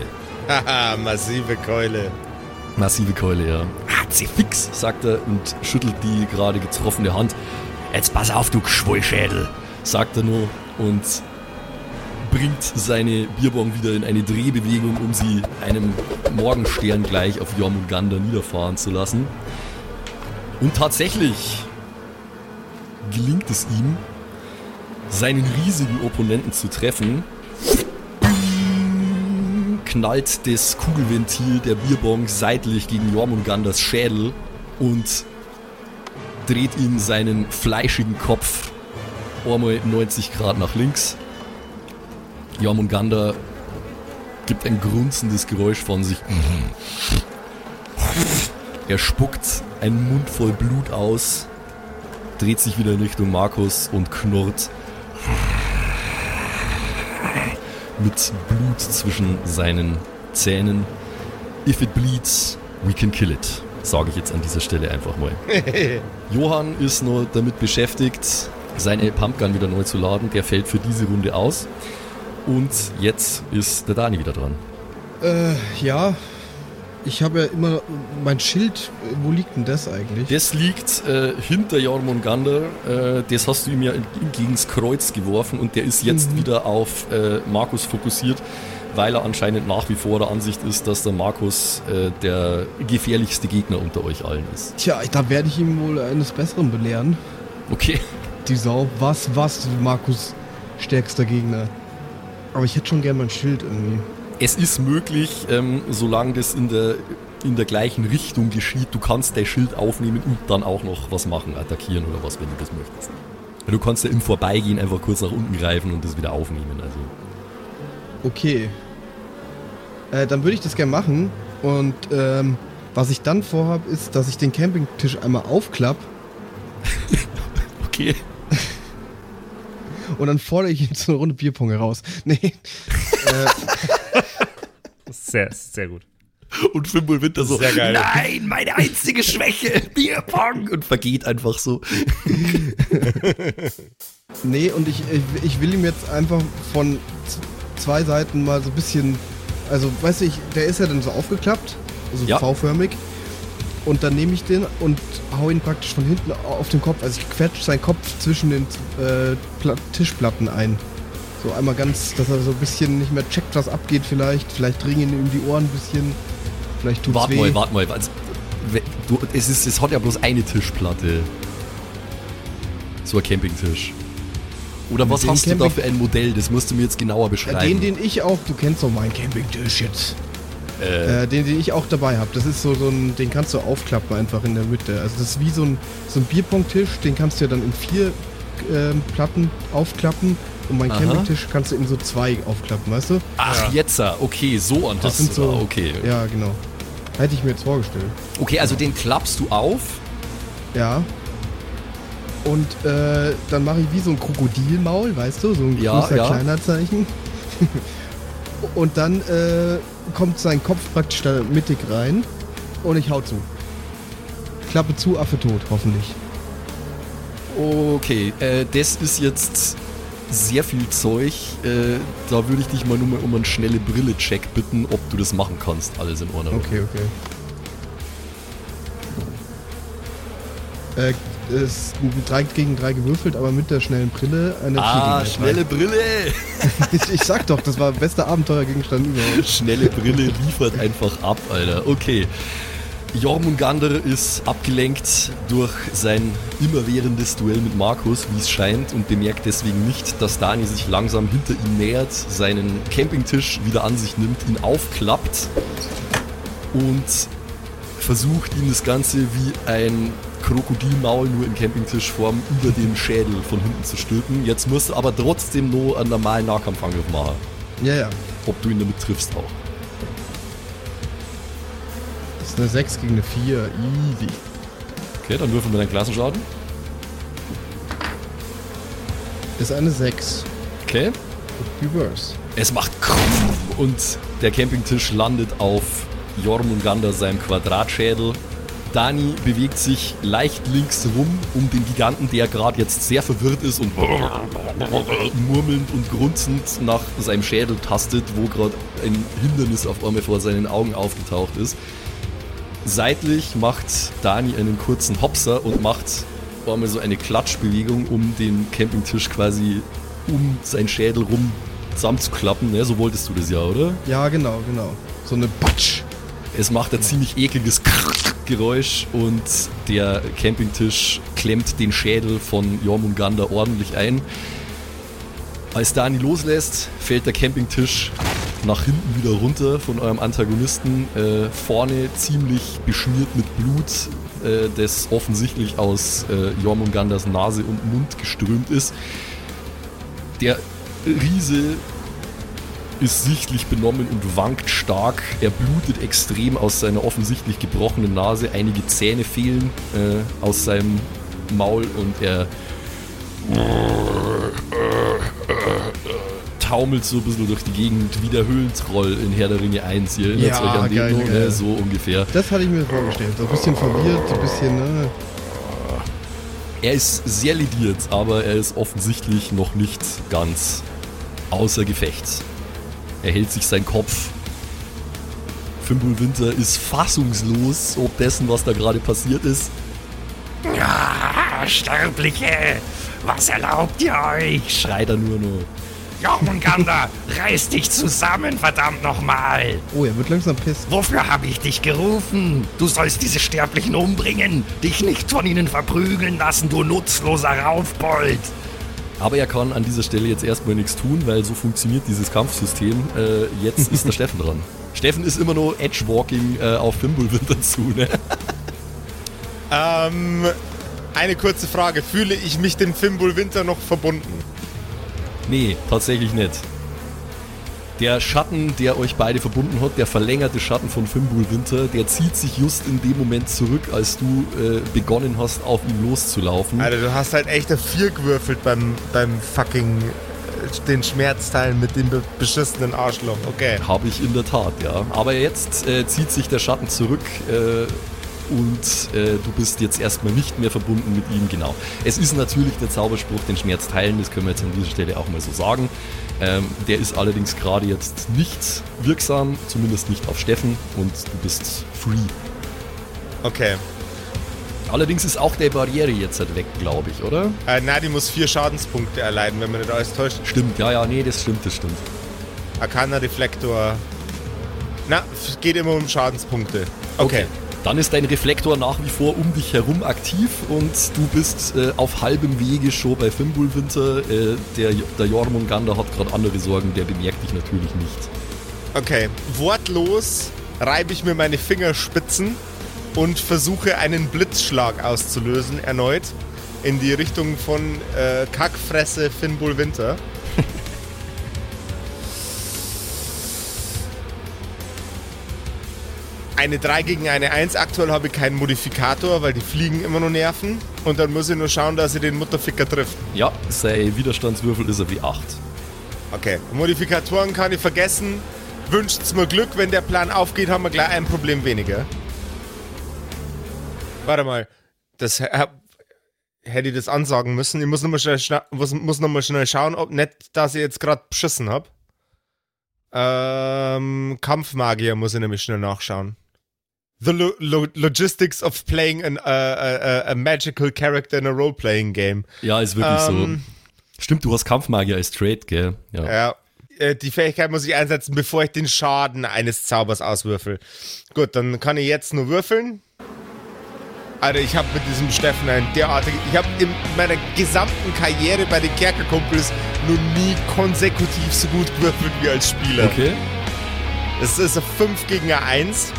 Haha, massive Keule. Massive Keule, ja. Hat sie fix, sagt er und schüttelt die gerade getroffene Hand. Jetzt pass auf, du Schwullschädel. sagt er nur und bringt seine Bierbong wieder in eine Drehbewegung, um sie einem Morgenstern gleich auf Jormungandr niederfahren zu lassen. Und tatsächlich gelingt es ihm, seinen riesigen Opponenten zu treffen. Knallt das Kugelventil der Bierbong seitlich gegen Jormunganders Schädel und dreht ihm seinen fleischigen Kopf einmal 90 Grad nach links. Jormungandr gibt ein grunzendes Geräusch von sich. Er spuckt einen Mund voll Blut aus, dreht sich wieder in Richtung Markus und knurrt mit Blut zwischen seinen Zähnen. If it bleeds, we can kill it. Sage ich jetzt an dieser Stelle einfach mal. Johann ist nur damit beschäftigt, seine Pumpgun wieder neu zu laden. Der fällt für diese Runde aus. Und jetzt ist der Dani wieder dran. Äh, ja. Ich habe ja immer mein Schild. Wo liegt denn das eigentlich? Das liegt äh, hinter Jormungandr. Äh, das hast du ihm ja gegens Kreuz geworfen und der ist jetzt Mhm. wieder auf äh, Markus fokussiert, weil er anscheinend nach wie vor der Ansicht ist, dass der Markus äh, der gefährlichste Gegner unter euch allen ist. Tja, da werde ich ihn wohl eines Besseren belehren. Okay. Die Sau. Was, was, Markus stärkster Gegner. Aber ich hätte schon gern mein Schild irgendwie. Es ist möglich, ähm, solange das in der, in der gleichen Richtung geschieht, du kannst dein Schild aufnehmen und dann auch noch was machen, attackieren oder was, wenn du das möchtest. Du kannst ja im Vorbeigehen einfach kurz nach unten greifen und das wieder aufnehmen. Also. Okay. Äh, dann würde ich das gerne machen. Und ähm, was ich dann vorhabe, ist, dass ich den Campingtisch einmal aufklapp Okay. und dann fordere ich ihn zu einer Runde Bierpong heraus. Nee. Sehr, sehr gut. Und Fimbul Winter so, Sehr geil. nein, meine einzige Schwäche, Bierpong. Und vergeht einfach so. Nee, und ich, ich, ich will ihm jetzt einfach von z- zwei Seiten mal so ein bisschen. Also, weißt du, ich, der ist ja dann so aufgeklappt, also Ja. V-förmig. Und dann nehme ich den und hau ihn praktisch von hinten auf den Kopf. Also, ich quetsche seinen Kopf zwischen den äh, Pla Tischplatten ein. So einmal ganz, dass er so ein bisschen nicht mehr checkt, was abgeht, vielleicht. Vielleicht ringen ihm die Ohren ein bisschen. Vielleicht tut's Warte weh. mal, warte mal. Also, du, es, ist, es hat ja bloß eine Tischplatte. So ein Campingtisch. Oder Mit was hast du da Camping- für ein Modell? Das musst du mir jetzt genauer Äh, beschreiben. Den, den ich auch, du kennst doch meinen Campingtisch jetzt. äh, Äh, den, den ich auch dabei habe. Das ist so, so ein, den kannst du aufklappen einfach in der Mitte. Also das ist wie so ein, so ein Bierpongtisch, den kannst du ja dann in vier ähm, Platten aufklappen. Und meinen Aha. Campingtisch kannst du in so zwei aufklappen, weißt du? ach, jetzt, ah, okay, so an Das sind so. da, okay. Ja, genau. Hätte ich mir jetzt vorgestellt. Okay, also den klappst du auf. Ja. Und äh, dann mache ich wie so ein Krokodilmaul, weißt du? So ein Ja, großer ja. kleiner Zeichen. und dann äh, kommt sein Kopf praktisch da mittig rein und ich hau zu. Klappe zu, Affe tot, hoffentlich. Okay, äh, das ist jetzt sehr viel Zeug. Äh, da würde ich dich mal nur mal um einen schnelle Brille-Check bitten, ob du das machen kannst. Alles in Ordnung. Okay, okay. Äh, es ist ein 3 gegen 3 gewürfelt, aber mit der schnellen Brille eine Ah, 4 gegen schnelle Brille! 3. Ich, ich sag doch, das war bester Abenteuergegenstand überhaupt. Schnelle Brille liefert einfach ab, Alter. Okay. Jormungandr ist abgelenkt durch sein immerwährendes Duell mit Markus, wie es scheint, und bemerkt deswegen nicht, dass Dani sich langsam hinter ihm nähert, seinen Campingtisch wieder an sich nimmt, ihn aufklappt und versucht, ihm das Ganze wie ein Krokodilmaul nur in Campingtischform über den Schädel von hinten zu stülpen. Jetzt musst du aber trotzdem nur einen normalen Nahkampfangriff machen. Ja, ja. Ob du ihn damit triffst auch. Das ist eine 6 gegen eine 4. Easy. Okay, dann würfeln wir deinen Klassenschaden. Ist eine 6. Okay. Reverse. Es macht Krumm und der Campingtisch landet auf Jormungandr seinem Quadratschädel. Dani bewegt sich leicht links rum um den Giganten, der gerade jetzt sehr verwirrt ist und murmelnd und grunzend nach seinem Schädel tastet, wo gerade ein Hindernis auf einmal vor seinen Augen aufgetaucht ist. Seitlich macht Dani einen kurzen Hopser und macht einmal so eine Klatschbewegung, um den Campingtisch quasi um seinen Schädel rum zusammenzuklappen. Ne? So wolltest du das ja, oder? Ja, genau, genau. So eine Batsch. Es macht ein ziemlich ekliges Geräusch und der Campingtisch klemmt den Schädel von Jormungandr ordentlich ein. Als Dani loslässt, fällt der Campingtisch nach hinten wieder runter von eurem Antagonisten. Äh, vorne ziemlich beschmiert mit Blut, äh, das offensichtlich aus äh, Jormungandrs Nase und Mund geströmt ist. Der Riese ist sichtlich benommen und wankt stark. Er blutet extrem aus seiner offensichtlich gebrochenen Nase. Einige Zähne fehlen äh, aus seinem Maul und er taumelt so ein bisschen durch die Gegend wie der Höhlentroll in Herr der Ringe 1. Ihr erinnert Ja, euch an den geil, noch, geil. ne? So ungefähr. Das hatte ich mir vorgestellt. So ein bisschen verwirrt, so ein bisschen, ne? Er ist sehr lediert, aber er ist offensichtlich noch nicht ganz außer Gefecht. Er hält sich seinen Kopf Fimbul Winter ist fassungslos ob dessen, was da gerade passiert ist. Ja, Sterbliche, was erlaubt ihr euch? Schreit er nur noch. Jormungandr, reiß dich zusammen, verdammt nochmal! Oh, er wird langsam piss. Wofür habe ich dich gerufen? Du sollst diese Sterblichen umbringen, dich nicht von ihnen verprügeln lassen, du nutzloser Raufbold! Aber er kann an dieser Stelle jetzt erstmal nichts tun, weil so funktioniert dieses Kampfsystem. Äh, jetzt ist der Steffen dran. Steffen ist immer nur Edgewalking äh, auf Fimbulwinter zu, ne? Ähm, eine kurze Frage. Fühle ich mich dem Fimbul Winter noch verbunden? Nee, tatsächlich nicht. Der Schatten, der euch beide verbunden hat, der verlängerte Schatten von Fimbul Winter, der zieht sich just in dem Moment zurück, als du äh, begonnen hast, auf ihn loszulaufen. Alter, du hast halt echt 4 gewürfelt beim, beim fucking äh, den Schmerzteilen mit dem be beschissenen Arschloch. Okay. Habe ich in der Tat, ja. Aber jetzt äh, zieht sich der Schatten zurück äh, und äh, du bist jetzt erstmal nicht mehr verbunden mit ihm, genau. Es ist natürlich der Zauberspruch, den Schmerz teilen, das können wir jetzt an dieser Stelle auch mal so sagen. Ähm, der ist allerdings gerade jetzt nicht wirksam, zumindest nicht auf Steffen und du bist free. Okay. Allerdings ist auch der Barriere jetzt halt weg, glaube ich, oder? Äh, na, die muss vier Schadenspunkte erleiden, wenn man nicht alles täuscht. Stimmt, ja, ja, nee, das stimmt, das stimmt. Arcana Reflektor. Na, es geht immer um Schadenspunkte. Okay. Dann ist dein Reflektor nach wie vor um dich herum aktiv und du bist äh, auf halbem Wege schon bei Fimbulwinter. Äh, der, der Jormungandr hat gerade andere Sorgen, der bemerkt dich natürlich nicht. Okay. Wortlos reibe ich mir meine Fingerspitzen und versuche einen Blitzschlag auszulösen, erneut. In die Richtung von äh, Kackfresse Fimbul Winter. Eine 3 gegen eine 1. Aktuell habe ich keinen Modifikator, weil die Fliegen immer nur nerven. Und dann muss ich nur schauen, dass ich den Mutterficker trifft. Ja, sein Widerstandswürfel ist er wie 8. Okay. Modifikatoren kann ich vergessen. Wünscht's mir Glück, wenn der Plan aufgeht, haben wir gleich ein Problem weniger. Warte mal. Das äh, hätte ich das ansagen müssen. Ich muss nochmal schnell, schna- muss, muss noch mal schnell schauen, ob nicht, dass ich jetzt gerade beschissen habe. Ähm, Kampfmagier muss ich nämlich schnell nachschauen. The lo lo Logistics of playing an, uh, a, a magical character in a role-playing game. Ja, ist wirklich Ähm, so. Stimmt, du hast Kampfmagier als Trade, gell? Ja. Ja. Äh, Die Fähigkeit muss ich einsetzen, bevor ich den Schaden eines Zaubers auswürfel. Gut, dann kann ich jetzt nur würfeln. Alter, ich habe mit diesem Steffen ein derartig. Ich habe in meiner gesamten Karriere bei den Kerkerkumpels noch nie konsekutiv so gut gewürfelt wie als Spieler. Okay. Das ist ein 5 gegen eine 1.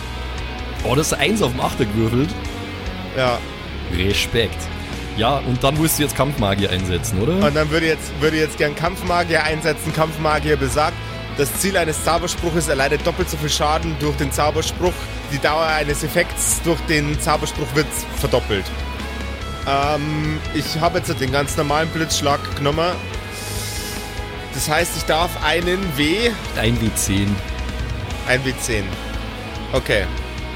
Oh, das ist 1 auf dem Achter gewürfelt. Ja. Respekt. Ja, und dann musst du jetzt Kampfmagier einsetzen, oder? Und dann würde ich jetzt, würde jetzt gern Kampfmagier einsetzen. Kampfmagier besagt, das Ziel eines Zauberspruches erleidet doppelt so viel Schaden durch den Zauberspruch. Die Dauer eines Effekts durch den Zauberspruch wird verdoppelt. Ähm, ich habe jetzt den ganz normalen Blitzschlag genommen. Das heißt, ich darf einen W, Ein W10. ein W10. Okay.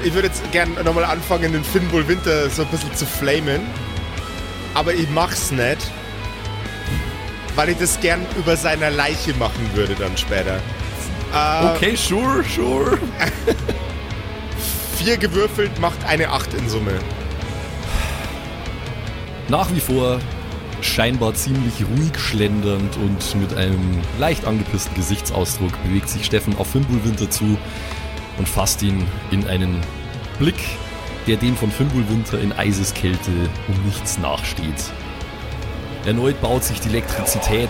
Ich würde jetzt gern nochmal anfangen, den Finnbull Winter so ein bisschen zu flamen. Aber ich mach's nicht. Weil ich das gern über seiner Leiche machen würde dann später. Äh, Okay, sure, sure. Vier gewürfelt macht eine 8 in Summe. Nach wie vor scheinbar ziemlich ruhig schlendernd und mit einem leicht angepissten Gesichtsausdruck bewegt sich Steffen auf Fimbulwinter zu und fasst ihn in einen Blick, der dem von Fimbulwinter in Eiseskälte um nichts nachsteht. Erneut baut sich die Elektrizität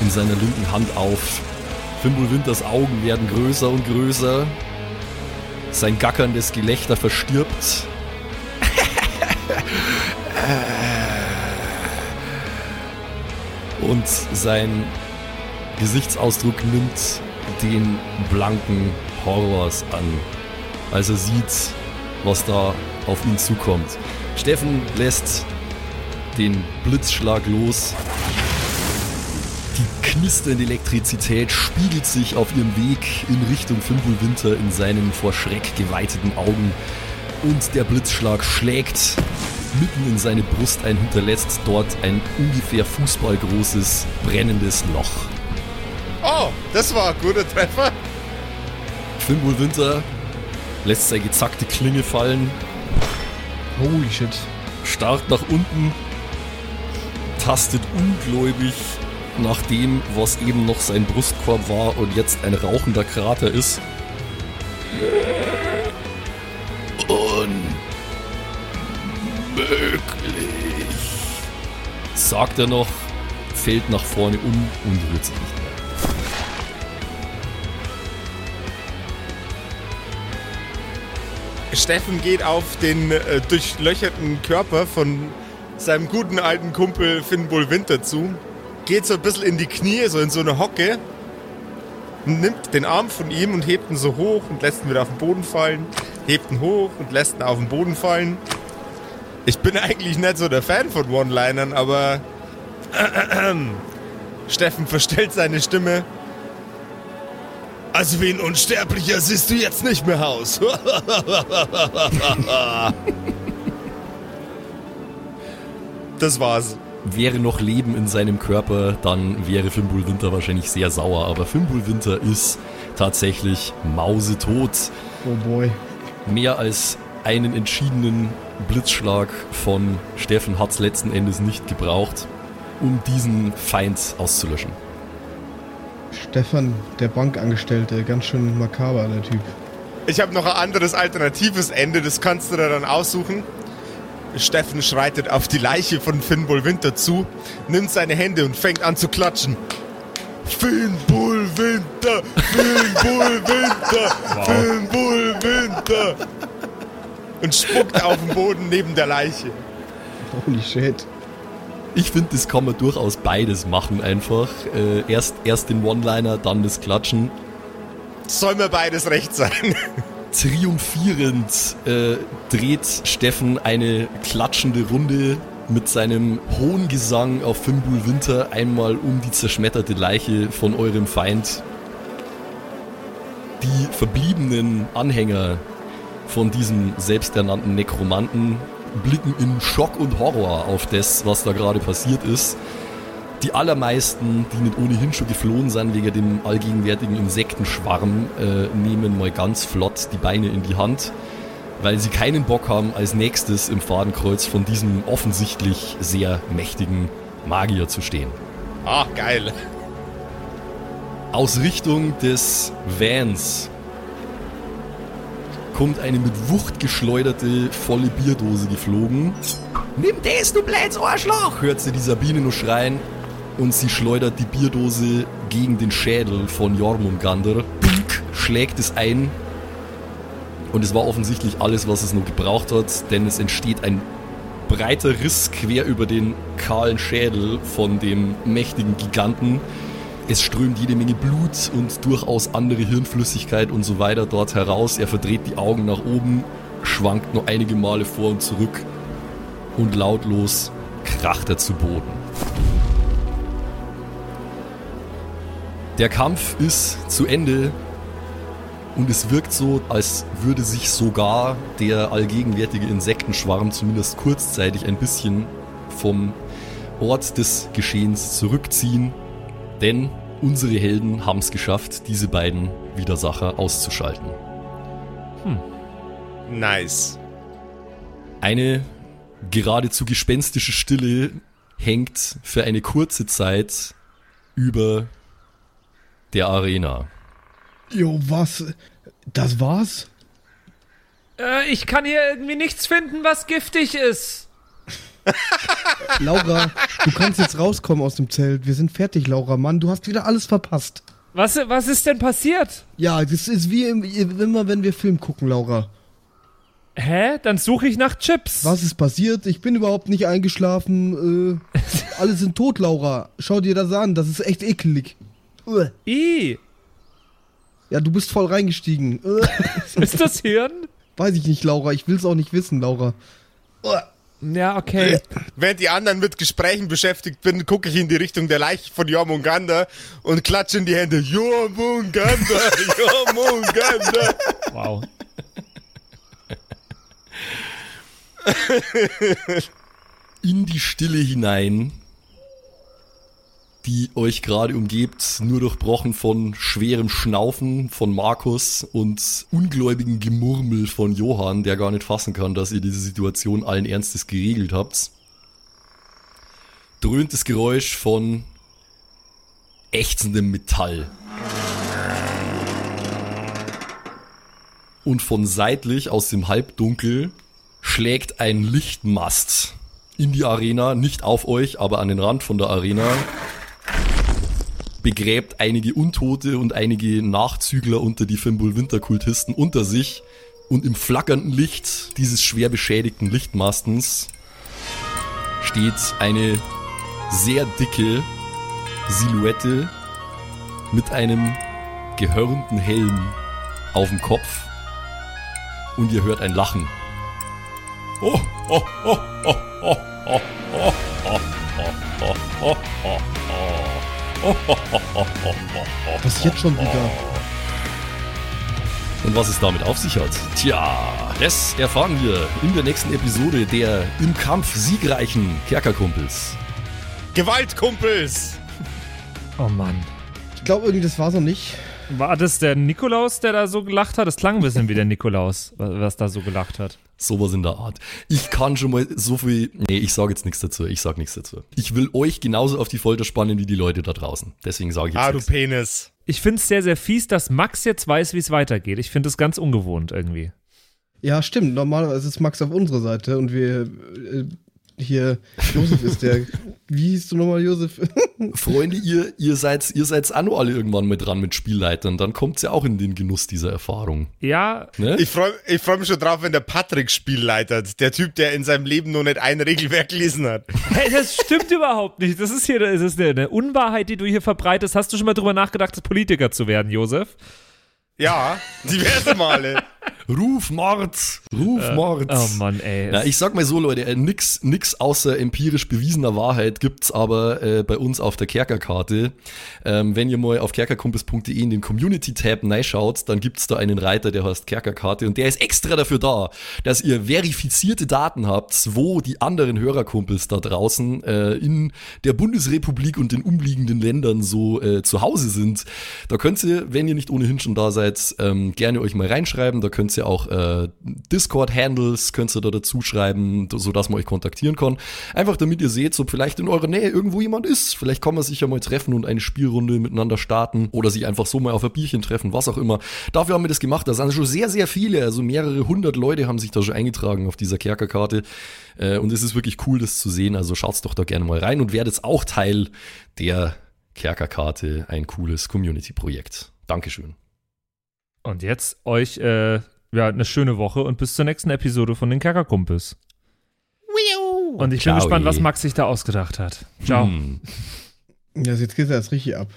in seiner linken Hand auf. Fimbulwinters Augen werden größer und größer. Sein gackerndes Gelächter verstirbt und sein Gesichtsausdruck nimmt den blanken Horrors an, als er sieht, was da auf ihn zukommt. Steffen lässt den Blitzschlag los. Die knisternde Elektrizität spiegelt sich auf ihrem Weg in Richtung Fimbulwinter in seinen vor Schreck geweiteten Augen und der Blitzschlag schlägt mitten in seine Brust ein, hinterlässt dort ein ungefähr fußballgroßes brennendes Loch. Oh, das war ein guter Treffer. Fimbulwinter lässt seine gezackte Klinge fallen, Holy shit. starrt nach unten, tastet ungläubig nach dem, was eben noch sein Brustkorb war und jetzt ein rauchender Krater ist. Unmöglich, sagt er noch, fällt nach vorne um und rührt sich nicht Steffen geht auf den äh, durchlöcherten Körper von seinem guten alten Kumpel Finn Winter zu, geht so ein bisschen in die Knie, so in so eine Hocke, nimmt den Arm von ihm und hebt ihn so hoch und lässt ihn wieder auf den Boden fallen, hebt ihn hoch und lässt ihn auf den Boden fallen. Ich bin eigentlich nicht so der Fan von One-Linern, aber Steffen verstellt seine Stimme. Also wie ein Unsterblicher siehst du jetzt nicht mehr aus. das war's. Wäre noch Leben in seinem Körper, dann wäre Fimbul Winter wahrscheinlich sehr sauer. Aber Fimbul Winter ist tatsächlich mausetot. Oh boy. Mehr als einen entschiedenen Blitzschlag von Steffen hat es letzten Endes nicht gebraucht, um diesen Feind auszulöschen. Stefan, der Bankangestellte, ganz schön makaber, der Typ. Ich habe noch ein anderes alternatives Ende, das kannst du dir dann aussuchen. Steffen schreitet auf die Leiche von Finn Winter zu, nimmt seine Hände und fängt an zu klatschen. Finn Winter, Finn Winter, Finn Winter. Und spuckt auf den Boden neben der Leiche. Holy shit. Ich finde, das kann man durchaus beides machen einfach. Äh, erst, erst den One-Liner, dann das Klatschen. Soll mir beides recht sein. Triumphierend äh, dreht Steffen eine klatschende Runde mit seinem hohen Gesang auf Fimbul Winter einmal um die zerschmetterte Leiche von eurem Feind. Die verbliebenen Anhänger von diesem selbsternannten Nekromanten blicken in Schock und Horror auf das, was da gerade passiert ist. Die allermeisten, die nicht ohnehin schon geflohen sind wegen dem allgegenwärtigen Insektenschwarm, äh, nehmen mal ganz flott die Beine in die Hand, weil sie keinen Bock haben, als nächstes im Fadenkreuz von diesem offensichtlich sehr mächtigen Magier zu stehen. Ach, geil. Aus Richtung des Vans kommt eine mit Wucht geschleuderte volle Bierdose geflogen. Nimm das, du blödes Arschloch! hört sie die Sabine nur schreien und sie schleudert die Bierdose gegen den Schädel von Jormungandr. Pink schlägt es ein und es war offensichtlich alles, was es nur gebraucht hat, denn es entsteht ein breiter Riss quer über den kahlen Schädel von dem mächtigen Giganten. Es strömt jede Menge Blut und durchaus andere Hirnflüssigkeit und so weiter dort heraus. Er verdreht die Augen nach oben, schwankt nur einige Male vor und zurück und lautlos kracht er zu Boden. Der Kampf ist zu Ende und es wirkt so, als würde sich sogar der allgegenwärtige Insektenschwarm zumindest kurzzeitig ein bisschen vom Ort des Geschehens zurückziehen, denn unsere Helden haben es geschafft, diese beiden Widersacher auszuschalten. Nice. Eine geradezu gespenstische Stille hängt für eine kurze Zeit über der Arena. Jo, was? Das war's? Äh, ich kann hier irgendwie nichts finden, was giftig ist. Laura, du kannst jetzt rauskommen aus dem Zelt. Wir sind fertig, Laura. Mann, du hast wieder alles verpasst. Was, was ist denn passiert? Ja, das ist wie im, immer, wenn wir Film gucken, Laura. Hä? Dann suche ich nach Chips. Was ist passiert? Ich bin überhaupt nicht eingeschlafen. Äh, alle sind tot, Laura. Schau dir das an. Das ist echt ekelig. Uah. I. Ja, du bist voll reingestiegen. Ist das Hirn? Weiß ich nicht, Laura. Ich will's auch nicht wissen, Laura. Uah. Ja, okay. Während die anderen mit Gesprächen beschäftigt bin, gucke ich in die Richtung der Leiche von Jormungandr und klatsche in die Hände. Jormungandr, Jormungandr. Wow. In die Stille hinein die euch gerade umgebt, nur durchbrochen von schwerem Schnaufen von Markus und ungläubigen Gemurmel von Johann, der gar nicht fassen kann, dass ihr diese Situation allen Ernstes geregelt habt. Dröhnt das Geräusch von ächzendem Metall. Und von seitlich aus dem Halbdunkel schlägt ein Lichtmast in die Arena, nicht auf euch, aber an den Rand von der Arena. Begräbt einige Untote und einige Nachzügler unter die Fimbul-Winterkultisten unter sich. Und im flackernden Licht dieses schwer beschädigten Lichtmastens steht eine sehr dicke Silhouette mit einem gehörnten Helm auf dem Kopf. Und ihr hört ein Lachen. Oh, oh, oh, oh, oh, oh, oh, oh, oh, oh, oh, Passiert schon wieder. Und was es damit auf sich hat? Tja, das erfahren wir in der nächsten Episode der im Kampf siegreichen Kerkerkumpels. Gewaltkumpels! Oh Mann. Ich glaube irgendwie, das war's noch nicht. War das der Nikolaus, der da so gelacht hat? Das klang ein bisschen wie der Nikolaus, wa- was da so gelacht hat. Sowas in der Art. Ich kann schon mal so viel. Nee, ich sage jetzt nichts dazu. Ich sag nichts dazu. Ich will euch genauso auf die Folter spannen wie die Leute da draußen. Deswegen sage ich jetzt Ah, du nichts. Penis. Ich finde es sehr, sehr fies, dass Max jetzt weiß, wie es weitergeht. Ich finde es ganz ungewohnt irgendwie. Ja, stimmt. Normalerweise ist Max auf unserer Seite und wir äh, hier, Josef ist der. Wie hieß du nochmal, Josef? Freunde, ihr, ihr seid, ihr seid auch alle irgendwann mit dran mit Spielleitern. Dann kommt's ja auch in den Genuss dieser Erfahrung. Ja, Ne? Ich freue ich freu mich schon drauf, wenn der Patrick Spiel leitet. Der Typ, der in seinem Leben noch nicht ein Regelwerk gelesen hat. hey, das stimmt überhaupt nicht. Das ist hier das ist eine Unwahrheit, die du hier verbreitest. Hast du schon mal drüber nachgedacht, Politiker zu werden, Josef? Ja, diverse Male. Ruf Mord! Ruf Mord! Oh Mann, ey. Na, ich sag mal so, Leute, äh, nix, nix außer empirisch bewiesener Wahrheit gibt's aber äh, bei uns auf der Kerkerkarte. Ähm, wenn ihr mal auf kerkerkumpels.de in den Community-Tab reinschaut, dann gibt's da einen Reiter, der heißt Kerkerkarte und der ist extra dafür da, dass ihr verifizierte Daten habt, wo die anderen Hörerkumpels da draußen äh, in der Bundesrepublik und den umliegenden Ländern so äh, zu Hause sind. Da könnt ihr, wenn ihr nicht ohnehin schon da seid, ähm, gerne euch mal reinschreiben. Da könnt ihr auch äh, Discord-Handles könnt ihr da dazu schreiben, sodass man euch kontaktieren kann. Einfach damit ihr seht, so vielleicht in eurer Nähe irgendwo jemand ist. Vielleicht kann man sich ja mal treffen und eine Spielrunde miteinander starten oder sich einfach so mal auf ein Bierchen treffen, was auch immer. Dafür haben wir das gemacht. Da sind schon sehr, sehr viele, also mehrere hundert Leute haben sich da schon eingetragen auf dieser Kerkerkarte. Äh, und es ist wirklich cool, das zu sehen. Also schaut's doch da gerne mal rein und werdet auch Teil der Kerkerkarte, ein cooles Community-Projekt. Dankeschön. Und jetzt euch äh, ja, eine schöne Woche und bis zur nächsten Episode von den Kerkerkumpels. Und ich bin Ciao. gespannt, was Max sich da ausgedacht hat. Ciao. Hm. Ja, jetzt geht's ja erst richtig ab.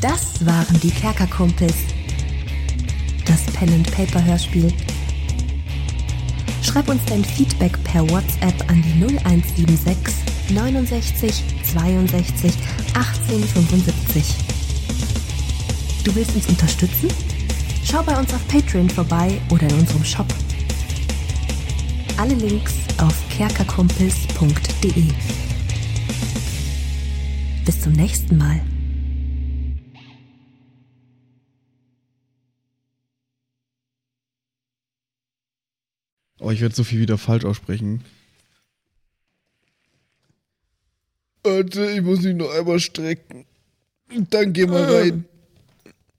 Das waren die Kerkerkumpels. Das Pen and Paper Hörspiel. Schreib uns dein Feedback per WhatsApp an die 0176 69 62 18 75. Du willst uns unterstützen? Schau bei uns auf Patreon vorbei oder in unserem Shop. Alle Links auf kerkerkumpels.de. Bis zum nächsten Mal. Oh, ich werde so viel wieder falsch aussprechen. Warte, ich muss mich noch einmal strecken. Dann geh mal rein.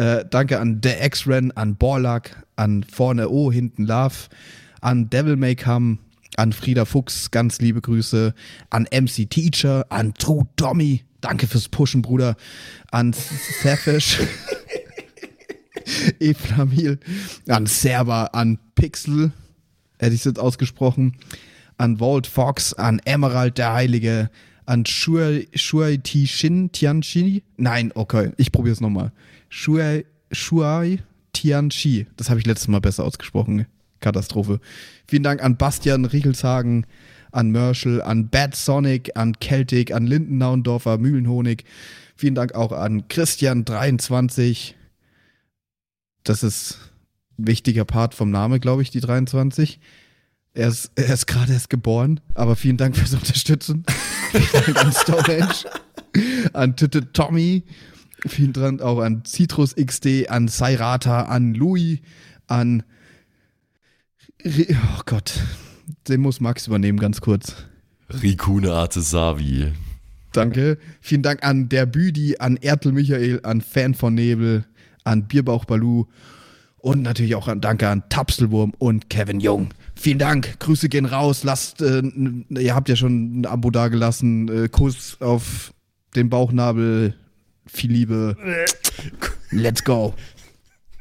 Äh, danke an The X-Ren, an Borlak, an Vorne O, hinten Love, an Devil May Come, an Frieda Fuchs, ganz liebe Grüße, an MC Teacher, an True Tommy, danke fürs Pushen, Bruder, an Safish, Eflamil, an Server, an Pixel, hätte ich es jetzt ausgesprochen, an Walt Fox, an Emerald der Heilige, an Shuai, Shin Tianchi, nein, okay, ich probiere es nochmal, Shuai, Shuai Tianchi, das habe ich letztes Mal besser ausgesprochen. Katastrophe. Vielen Dank an Bastian Riechelshagen, an Merschel, an Bad Sonic, an Celtic, an Lindennaundorfer, Mühlenhonig. Vielen Dank auch an Christian23. Das ist ein wichtiger Part vom Namen, glaube ich, die 23. Er ist, er ist gerade erst geboren, aber vielen Dank fürs Unterstützen. vielen Dank an Storage, an Titte Tommy, vielen Dank auch an Citrus XD, an Sairata, an Louis, an Oh Gott, den muss Max übernehmen, ganz kurz. Rikune Artesavi. Danke. Vielen Dank an der Büdi, an Ertel Michael, an Fan von Nebel, an Bierbauch Balu und natürlich auch an, danke an Tapselwurm und Kevin Jung. Vielen Dank. Grüße gehen raus. Lasst, äh, ihr habt ja schon ein Abo dagelassen. Äh, Kuss auf den Bauchnabel. Viel Liebe. Let's go.